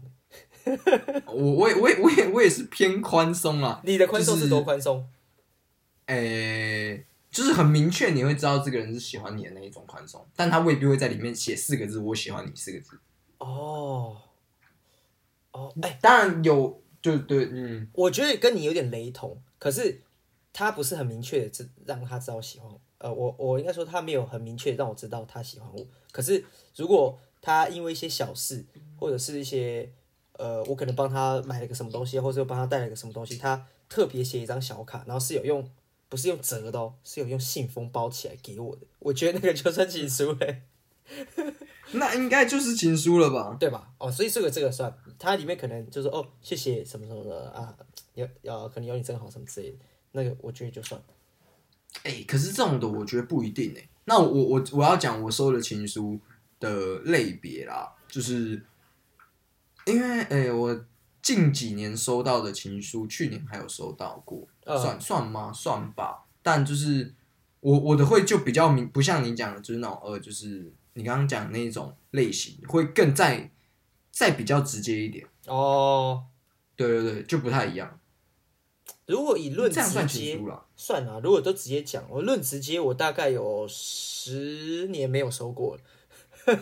我我也我也我也我也是偏宽松啊，你的宽松是是多宽松？诶、就是很明确，你会知道这个人是喜欢你的那一种宽松，但他未必会在里面写四个字“我喜欢你”四个字。哦，哦，哎、当然有，对对，嗯，我觉得跟你有点雷同，可是他不是很明确的知让他知道喜欢我。呃，我我应该说他没有很明确地让我知道他喜欢我。可是如果他因为一些小事，或者是一些呃，我可能帮他买了个什么东西，或者帮他带了个什么东西，他特别写一张小卡，然后是有用不是用折的哦，是有用信封包起来给我的。我觉得那个就算情书嘞，<laughs> 那应该就是情书了吧？对吧？哦，所以这个这个算，它里面可能就是哦，谢谢什么什么的啊，有要可能有你真好什么之类的，那个我觉得就算。哎、可是这种的我觉得不一定哎、那我我我要讲我收的情书的类别啦，就是因为哎、我近几年收到的情书，去年还有收到过，嗯算算吗？算吧。但就是我我的会就比较明，不像你讲的，就是那种呃，就是你刚刚讲那种类型，会更再再比较直接一点。哦，对对对，就不太一样。如果以论这样算直接。算啊，如果都直接讲，我论直接，我大概有十年没有收过了。<laughs>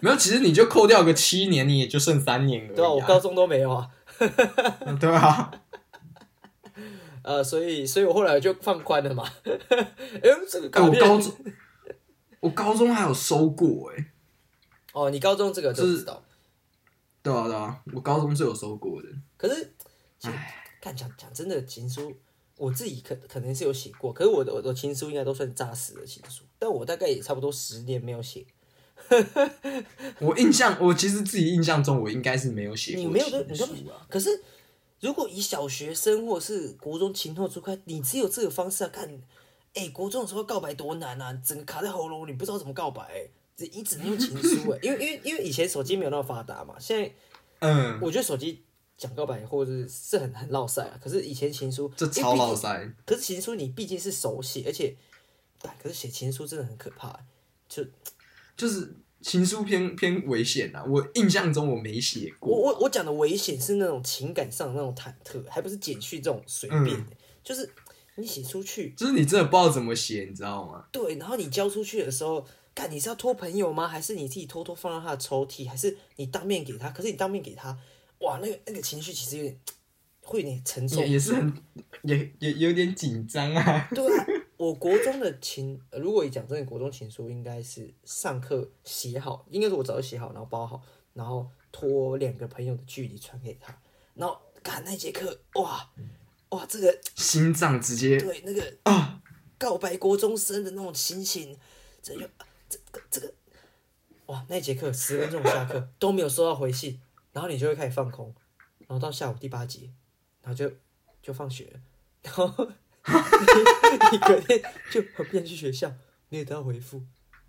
没有，其实你就扣掉个七年，你也就剩三年了、对啊，我高中都没有啊。<laughs> 对啊，<laughs> 呃，所以，所以我后来就放宽了嘛。<laughs> 哎、这个哎、我卡片高中，我高中还有收过哎、哦，你高中这个就知道。对啊对啊，我高中是有收过的。可是，看讲讲真的，情书我自己可可能是有写过，可是我的我的情书应该都算扎实的情书，但我大概也差不多十年没有写。<laughs> 我印象，我其实自己印象中，我应该是没有写过你没有的，情书啊。可是，如果以小学生或是国中情窦初开，你只有这个方式啊，看，哎、国中的时候告白多难啊，整个卡在喉咙，你不知道怎么告白、欸，只你只能用情书哎、因为因为因为以前手机没有那么发达嘛，现在嗯，我觉得手机讲告白或者是是很很落塞啊，可是以前情书这超因为毕竟老塞。可是情书你毕竟是手写，而且，但可是写情书真的很可怕、欸就是情书偏偏危险啊！我印象中我没写过。我我我讲的危险是那种情感上的那种忐忑，还不是减去这种随便、嗯就是你写出去，就是你真的不知道怎么写，你知道吗？对，然后你交出去的时候，看你是要托朋友吗？还是你自己偷偷放到他的抽屉？还是你当面给他？可是你当面给他，哇，那个那个情绪其实有点会有点沉重也。也是很也也有点紧张啊。对啊，我国中的情，呃如果讲真的，国中情书应该是上课写好，应该是我早就写好，然后包好，然后托两个朋友的距离传给他，然后看那节课，哇哇，这个心脏直接对那个啊，告白国中生的那种心情，这就这个这个，哇，那节课十分钟下课都没有收到回信，然后你就会开始放空，然后到下午第八节，然后就就放学了，然后你 <laughs> 你隔天就很不想去学校，你也得到回复，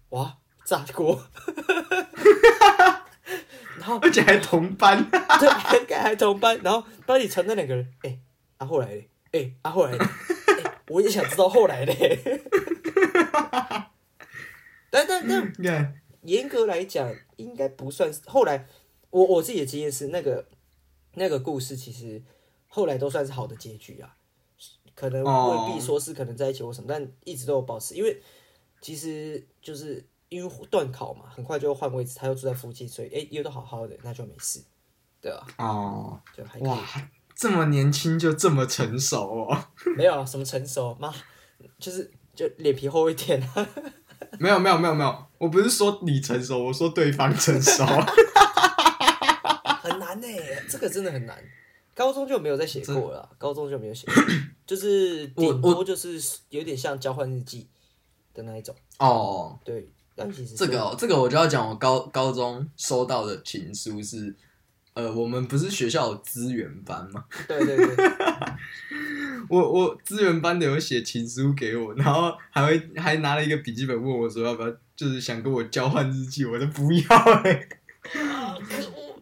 哇，炸锅，<laughs> 然后而且还同班。<laughs> 对，还还还同班，然后帮你传那两个人，哎、啊后来嘞，哎、啊后来嘞，哎、我也想知道后来嘞。但但但严格来讲，应该不算是后来。我我自己的经验是，那个那个故事其实后来都算是好的结局啊。可能未必说是可能在一起或什么，但一直都有保持，因为其实就是因为断考嘛，很快就会换位置，他又住在附近，所以哎约的好好的，那就没事，对啊，哦，就哇，这么年轻就这么成熟哦？<laughs> 没有啊，什么成熟妈，就是就脸皮厚一点 <laughs> 啊。没有没有没有没有，我不是说你成熟，我说对方成熟。<laughs> 很难呢、这个真的很难。高中就没有再写过了啊，高中就没有写过，<coughs> 就是顶多就是有点像交换日记的那一种。哦，对，但其实这个、哦、这个我就要讲，我高高中收到的情书是，呃，我们不是学校有资源班吗？对对对，<laughs> 我我资源班的有写情书给我，然后还会还拿了一个笔记本问我说要不要，就是想跟我交换日记，我都不要哎、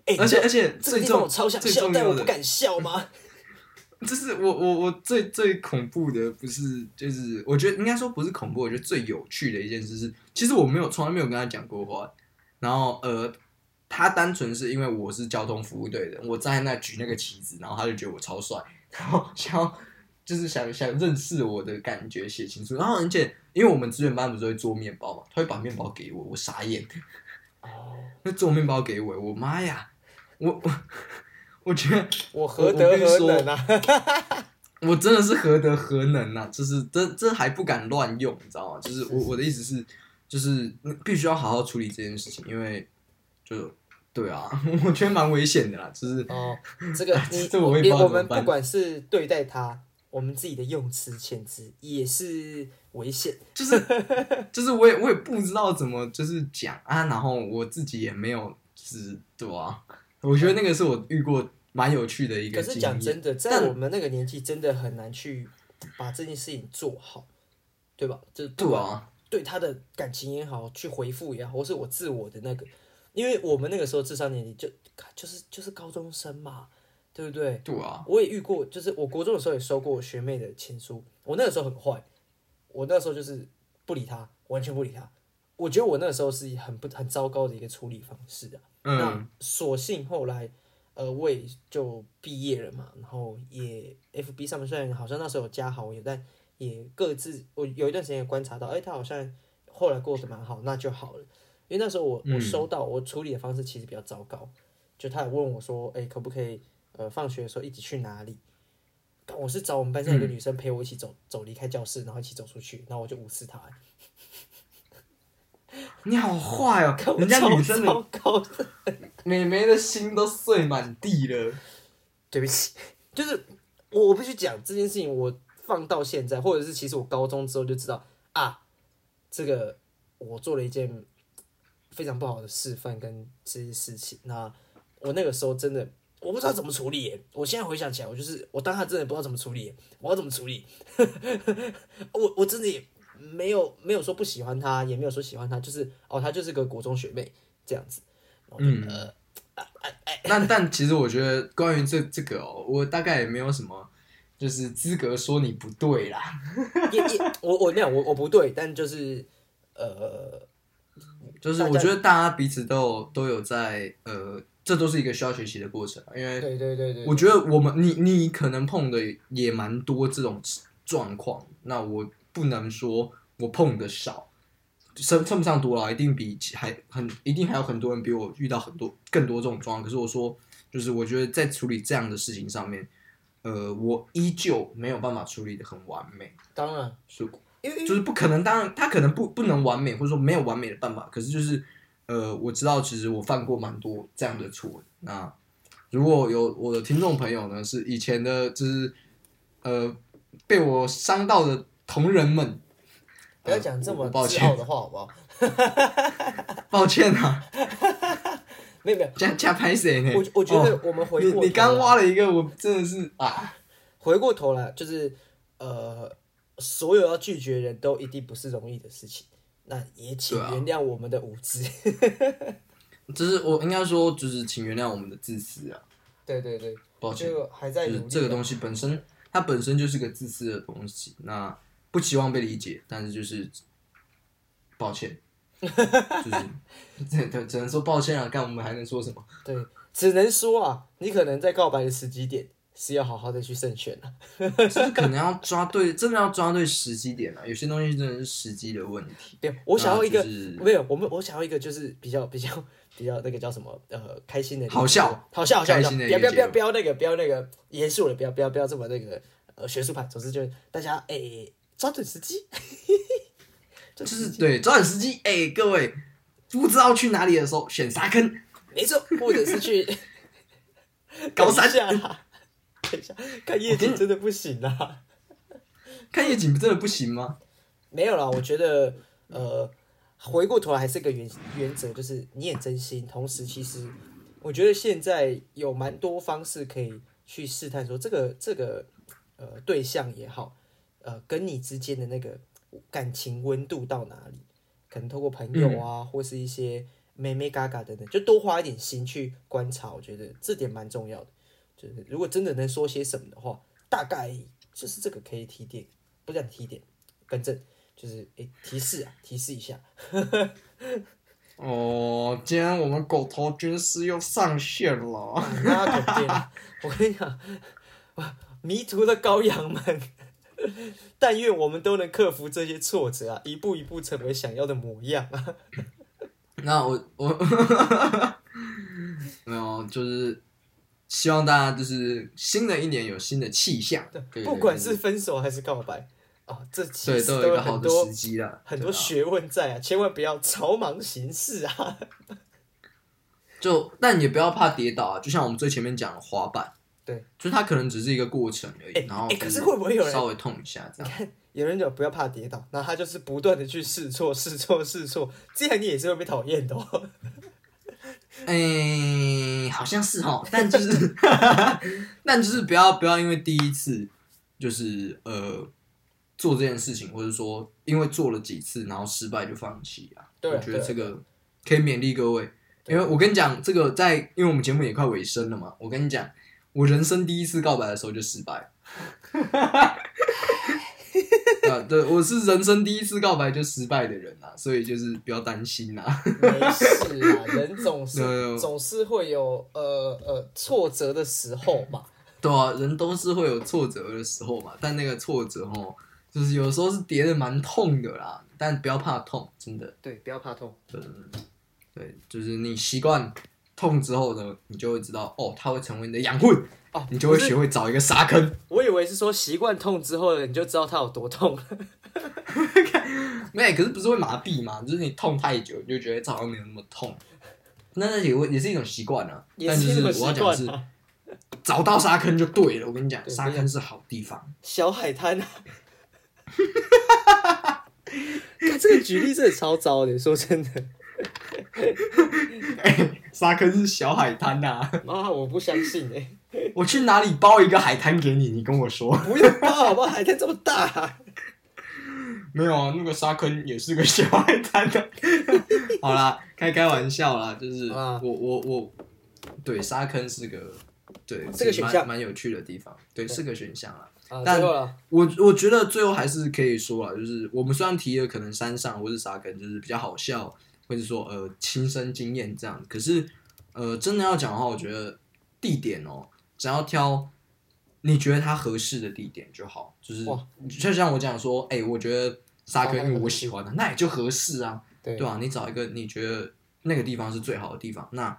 哎、而且而且最重超想最笑，重要的但我不敢笑吗？<laughs> 就是我我我最最恐怖的不是，就是我觉得应该说不是恐怖，我觉得最有趣的一件事是，其实我没有从来没有跟他讲过话，然后呃，他单纯是因为我是交通服务队的，我站在那举那个旗子，然后他就觉得我超帅，然后想要就是想想认识我的感觉写情书，然后而且因为我们资源班不是会做面包嘛，他会把面包给我，我傻眼，哦，<laughs> 那做面包给我，我妈呀，我我我觉得。我何德何能啊？<laughs> 我真的是何德何能啊！就是这这还不敢乱用，你知道吗？就是我我的意思是，就是必须要好好处理这件事情，因为就对啊，<laughs> 我觉得蛮危险的啦。就是哦，<laughs> 这个你这我们不管是对待他，我们自己的用词遣词也是危险。就是就是我也我也不知道怎么就是讲啊，然后我自己也没有就是对啊，我觉得那个是我遇过蛮有趣的一个可是。讲真的，在我们那个年纪，真的很难去把这件事情做好，对吧？就是对啊，对他的感情也好，去回复也好，或是我自我的那个，因为我们那个时候智商年龄就就是就是高中生嘛，对不对？对啊，我也遇过，就是我国中的时候也收过我学妹的情书，我那个时候很坏，我那时候就是不理她，完全不理她。我觉得我那个时候是很不很糟糕的一个处理方式啊。那所幸后来，呃，我也就毕业了嘛，然后也 FB 上面虽然好像那时候有加好友，但也各自我有一段时间也观察到，哎，他好像后来过得蛮好，那就好了。因为那时候我我收到我处理的方式其实比较糟糕，就他也问我说，哎，可不可以呃放学的时候一起去哪里？我是找我们班上一个女生陪我一起走走离开教室，然后一起走出去，然后我就无视她，你好坏哦、看我人家超女生的糟糕的。美眉的心都碎满地了。对不起，就是我我必须讲这件事情，我放到现在，或者是其实我高中之后就知道啊，这个我做了一件非常不好的示范跟这些事情。那我那个时候真的我不知道怎么处理耶，我现在回想起来，我就是我当下真的不知道怎么处理耶，我要怎么处理？<laughs> 我我真的也没有没有说不喜欢他，也没有说喜欢他，就是哦，她就是个国中学妹这样子。嗯，呃 <laughs> 但但其实我觉得关于这这个哦，我大概也没有什么就是资格说你不对啦。也也我我那样我我不对，但就是呃。就是我觉得大家彼此都有都有在呃，这都是一个需要学习的过程啊，因为对对对对，我觉得我们你你可能碰的也蛮多这种状况，那我不能说我碰的少，称称不上多啦，一定比还很一定还有很多人比我遇到很多更多这种状况。可是我说，就是我觉得在处理这样的事情上面，呃，我依旧没有办法处理的很完美，当然，是因为就是不可能，当然他可能不不能完美，或者说没有完美的办法。可是就是呃，我知道其实我犯过蛮多这样的错。那如果有我的听众朋友呢，是以前的，就是呃被我伤到的同仁们，不要讲这么自傲，的话，好不好？<laughs> 抱歉啊，没有没有，加加拍谁呢？我我觉哦得我们回过头你你刚挖了一个，我真的是啊，回过头来，就是呃，所有要拒绝人都一定不是容易的事情。那也请原谅我们的无知。<laughs> 就是我应该说，就是请原谅我们的自私啊，对对对，抱歉。就还在就。是这个东西本身，它本身就是个自私的东西，那不期望被理解，但是就是抱歉，就是 <laughs> 只只只能说抱歉啊，看我们还能说什么？对，只能说啊，你可能在告白的时机点是要好好的去慎选啊。就是可能要 <laughs> 抓对，真的要抓对时机点啊。有些东西真的是时机的问题。对，我想要一个、那就是没有，我们我想要一个就是比较比较比较那个叫什么呃开心的好笑好笑好笑，开心的不要不要不要不要那个不要那个严肃的，不要不要不要这么那个呃学术派。总之就是大家哎、<laughs> 抓准时机，就就是对抓准时机。哎、各位不知道去哪里的时候，选沙坑。没错，或者是去 <laughs> 高山下啦，等一下看夜景真的不行啊。<laughs> 看夜景真的不行吗？没有啦，我觉得呃，回过头来还是个原原则，就是你也真心，同时其实我觉得现在有蛮多方式可以去试探说这个这个呃对象也好，呃跟你之间的那个感情温度到哪里，可能透过朋友啊，或是一些妹妹嘎嘎等等，就多花一点心去观察，我觉得这点蛮重要的。就是如果真的能说些什么的话，大概就是这个可以提点，不是讲提点，更正。就是诶、提示啊，提示一下。<laughs> 哦，今天我们狗头军师又上线了。那肯定啊，我跟你讲，哇迷途的羔羊们，<laughs> 但愿我们都能克服这些挫折啊，一步一步成为想要的模样啊。<laughs> 那我我 <laughs> 没有，就是希望大家就是新的一年有新的气象，对不管是分手还是告白，哦，这其实都都有很多时机了，很多学问在啊，千万不要草莽行事啊。就但也不要怕跌倒啊，就像我们最前面讲的滑板，对，就是它可能只是一个过程而已，哎然后可是会不会有人稍微痛一下这样？有人讲不要怕跌倒，那他就是不断的去试错、试错、试错，这样你也是会被讨厌的哦。<laughs> 哎、好像是哦，但就是，<laughs> 但就是不要不要因为第一次就是呃做这件事情，或者说因为做了几次然后失败就放弃啊。我觉得这个可以勉励各位，因为我跟你讲，这个在因为我们节目也快尾声了嘛，我跟你讲，我人生第一次告白的时候就失败。<laughs> 啊，对，我是人生第一次告白就失败的人啊，所以就是不要担心啊。没事啊，人总是总是会有呃呃挫折的时候嘛。对啊，人都是会有挫折的时候嘛，但那个挫折哦，就是有时候是跌的蛮痛的啦，但不要怕痛，真的，对，不要怕痛。对，就是你习惯痛之后呢，你就会知道哦，它会成为你的养分，哦，你就会学会找一个沙坑。我以为是说习惯痛之后，你就知道它有多痛。<laughs> 没有，可是不是会麻痹嘛？就是你痛太久，你就觉得好像没有那么痛。那那也会也是一种习惯啊，也但就是一种习我要讲的是。找到沙坑就对了。我跟你讲，沙坑是好地方。小海滩啊。<laughs> 看这个举例真的超糟的，说真的，<laughs> 沙坑是小海滩呐、妈，我不相信哎、我去哪里包一个海滩给你？你跟我说。不用包好不好？海滩这么大、没有啊，那个沙坑也是个小海滩的。好啦，开开玩笑啦，就是我我我，对沙坑是个对这个选项蛮蛮有趣的地方，对是个选项啦。啊，但我我觉得最后还是可以说啊，就是我们虽然提了可能山上或是沙坑，就是比较好笑，或者说呃亲身经验这样，可是呃真的要讲的话，我觉得地点哦，只要挑你觉得它合适的地点就好，就是就像我讲说，哎、我觉得沙坑因为我喜欢的，那也就合适啊，对对啊，你找一个你觉得那个地方是最好的地方，那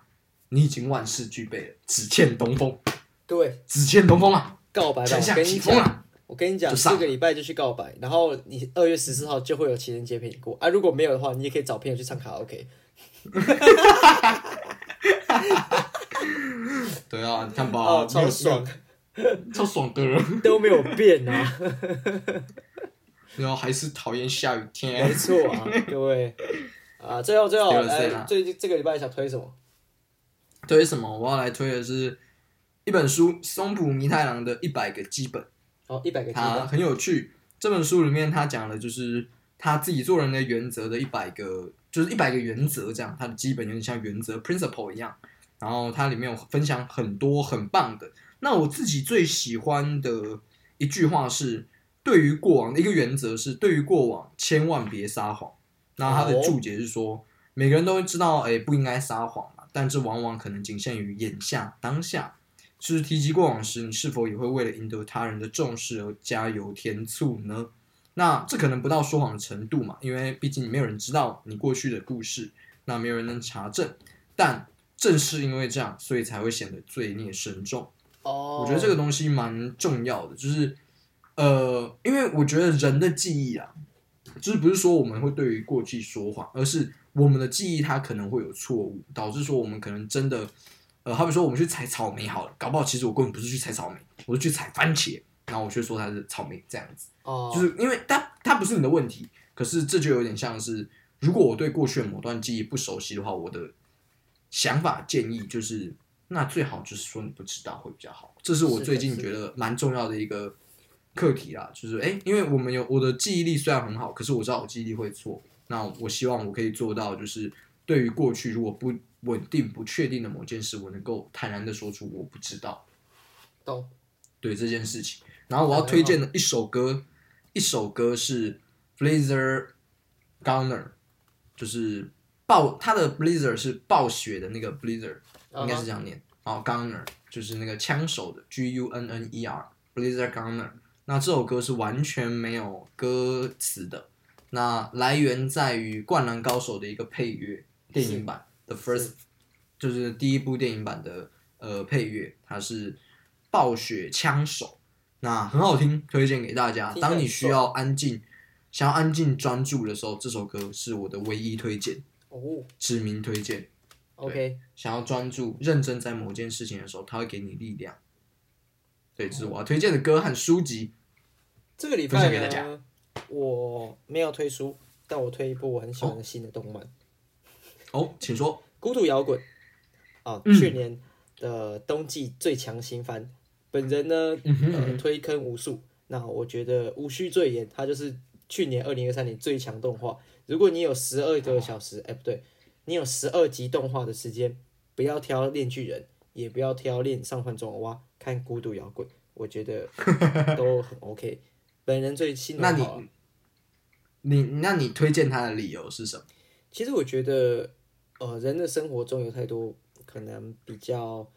你已经万事俱备了，只欠东风，对只欠东风啊，告白吧，丞相我跟你讲，起风啊！我跟你讲，这个礼拜就去告白，然后你二月十四号就会有情人节陪你过啊。如果没有的话，你也可以找朋友去唱卡拉 OK。<laughs> 对啊，你看吧，哦，超爽，，超爽的人。都没有变啊，<laughs> 然后还是讨厌下雨天没天。错啊，各位啊，最后最后丢了谁啊来，最近这个礼拜想推什么？推什么？我要来推的是一本书，松浦弥太郎的《一百个基本》，哦，一百个鸡蛋，它很有趣。这本书里面他讲的就是他自己做人的原则的一百个，就是一百个原则这样，它的基本有点像原则 principle 一样。然后它里面有分享很多很棒的。那我自己最喜欢的一句话是：对于过往的一个原则是，对于过往千万别撒谎。那他的哦注解是说，每个人都会知道，哎，不应该撒谎嘛，但这往往可能仅限于眼下当下。就是提及过往时，你是否也会为了赢得他人的重视而加油添醋呢？那这可能不到说谎的程度嘛，因为毕竟没有人知道你过去的故事，那没有人能查证。但正是因为这样，所以才会显得罪孽深重。哦，我觉得这个东西蛮重要的，就是呃，因为我觉得人的记忆啊，就是不是说我们会对于过去说谎，而是我们的记忆它可能会有错误，导致说我们可能真的，呃，好比说我们去采草莓好了，搞不好其实我根本不是去采草莓，我是去采番茄，然后我却说它是草莓这样子，哦，就是因为它它不是你的问题，可是这就有点像是，如果我对过去的某段记忆不熟悉的话，我的想法建议就是。那最好就是说你不知道会比较好，这是我最近觉得蛮重要的一个课题啦。就是哎、诶因为我们有我的记忆力虽然很好，可是我知道我记忆力会错。那我希望我可以做到，就是对于过去如果不稳定、不确定的某件事，我能够坦然的说出我不知道。懂对这件事情，然后我要推荐的一首歌，一首歌是 Blazer Gunner，就是暴，他的 Blizzard 是暴雪的那个 Blizzard。应该是这样念。哦，Gunner 就是那个枪手的 G U N N E R，Blizzard Gunner。那这首歌是完全没有歌词的，那来源在于《灌篮高手》的一个配乐电影版的 First，就是第一部电影版的呃配乐，它是暴雪枪手，那很好听，推荐给大家。当你需要安静、想要安静专注的时候，这首歌是我的唯一推荐，哦指名推荐。，OK，想要专注、认真在某件事情的时候，它会给你力量。对，这是我要推荐的歌和书籍。这个礼拜呢，我没有推书，但我推一部我很喜欢的新的动漫《哦，请说。孤独摇滚》啊，嗯去年的冬季最强新番。本人呢，嗯哼呃，推坑无数。那我觉得无需赘言，它就是去年二零二三年最强动画。如果你有十二个小时，哎、不对，你有十二集动画的时间，不要挑《链巨人》，也不要挑《恋上幻中娃娃》，看《孤独摇滚》，我觉得 <laughs> 都很 OK。本人最心那你你那你推荐他的理由是什么？其实我觉得，呃，人的生活中有太多可能比较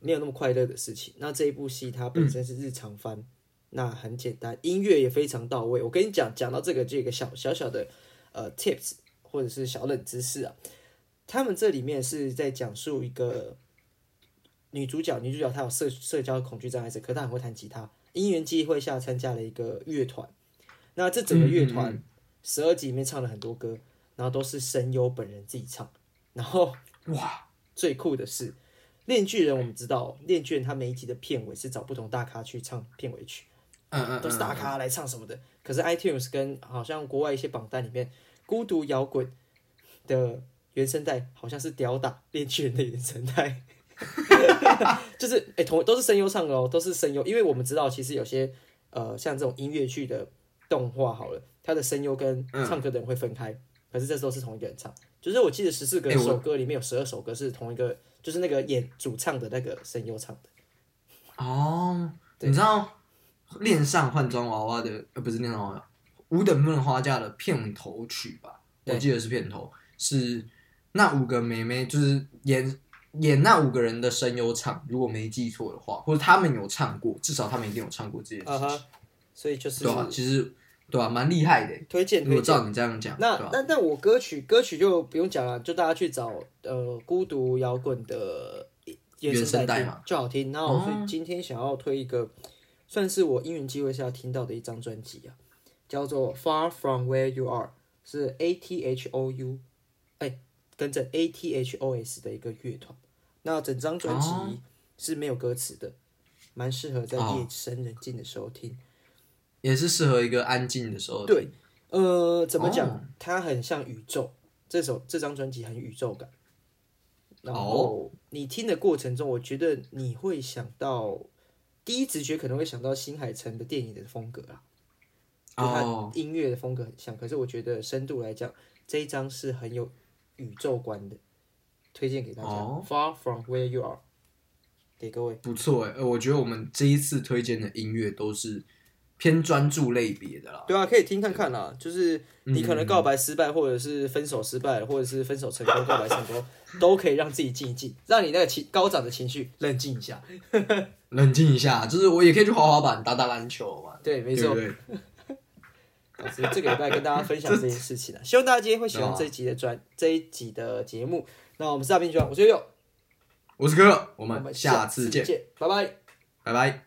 没有那么快乐的事情。那这一部戏它本身是日常番，那很简单，音乐也非常到位。我跟你讲，讲到这个这个小小小的呃 tips 或者是小冷知识啊，他们这里面是在讲述一个女主角，女主角她有社社交恐惧障碍症，可她很会弹吉他。因缘际会下参加了一个乐团，那这整个乐团嗯十二集里面唱了很多歌，然后都是声优本人自己唱。然后哇，最酷的是，《链锯人》我们知道，《链锯人》他每一集的片尾是找不同大咖去唱片尾曲，嗯嗯，都是大咖来唱什么的。可是 iTunes 跟好像国外一些榜单里面，《孤独摇滚》的原声带好像是吊打《链锯人》的原声带。<laughs> 就是哎、同都是声优唱的哦，都是声优，因为我们知道其实有些呃像这种音乐剧的动画好了，它的声优跟唱歌的人会分开，可是这时候是同一个人唱。就是我记得十四首歌里面有十二首歌是同一个，就是那个演主唱的那个声优唱的。哦，你知道《恋上换装娃娃》的呃不是恋上娃娃，《五等分的花嫁》的片头曲吧？我对记得是片头，是那五个妹妹就是演演那五个人的声优唱，如果没记错的话，或者他们有唱过，至少他们一定有唱过这件事情，所以就是对啊，其实对啊，蛮厉害的。推荐推荐。如果照你这样讲，那？那那我歌曲歌曲就不用讲了，就大家去找呃孤独摇滚的原原声带嘛就好听。然后我今天想要推一个，算是我因缘机会下听到的一张专辑啊，叫做《Far From Where You Are》，是 A T H O U，哎，跟着 A T H O S 的一个乐团。那整张专辑哦是没有歌词的，蛮适合在哦夜深人静的时候听。也是适合一个安静的时候。对，呃，怎么讲？哦它很像宇宙。这首这张专辑很宇宙感。然哦后你听的过程中，我觉得你会想到，第一直觉可能会想到新海诚的电影的风格啊，就他哦，音乐的风格很像。可是我觉得深度来讲，这一张是很有宇宙观的，推荐给大家。哦 Far from where you are，给各位。不错哎，呃，我觉得我们这一次推荐的音乐都是偏专注类别的啦。对啊，可以听看看啦。就是你可能告白失败，或者是分手失败，或者是分手成功、告白成功，都可以让自己静一静，让你那个情高涨的情绪冷静一下。<laughs> 冷静一下，就是我也可以去滑滑板、打打篮球嘛。对，没错对不。对？老师这个礼拜跟大家分享这件事情啊，希望大家今天会喜欢这一集的专这一集的节目。那我们是大兵学长，我是悠悠，我是哥，我我们们下次见，见，拜拜。拜拜。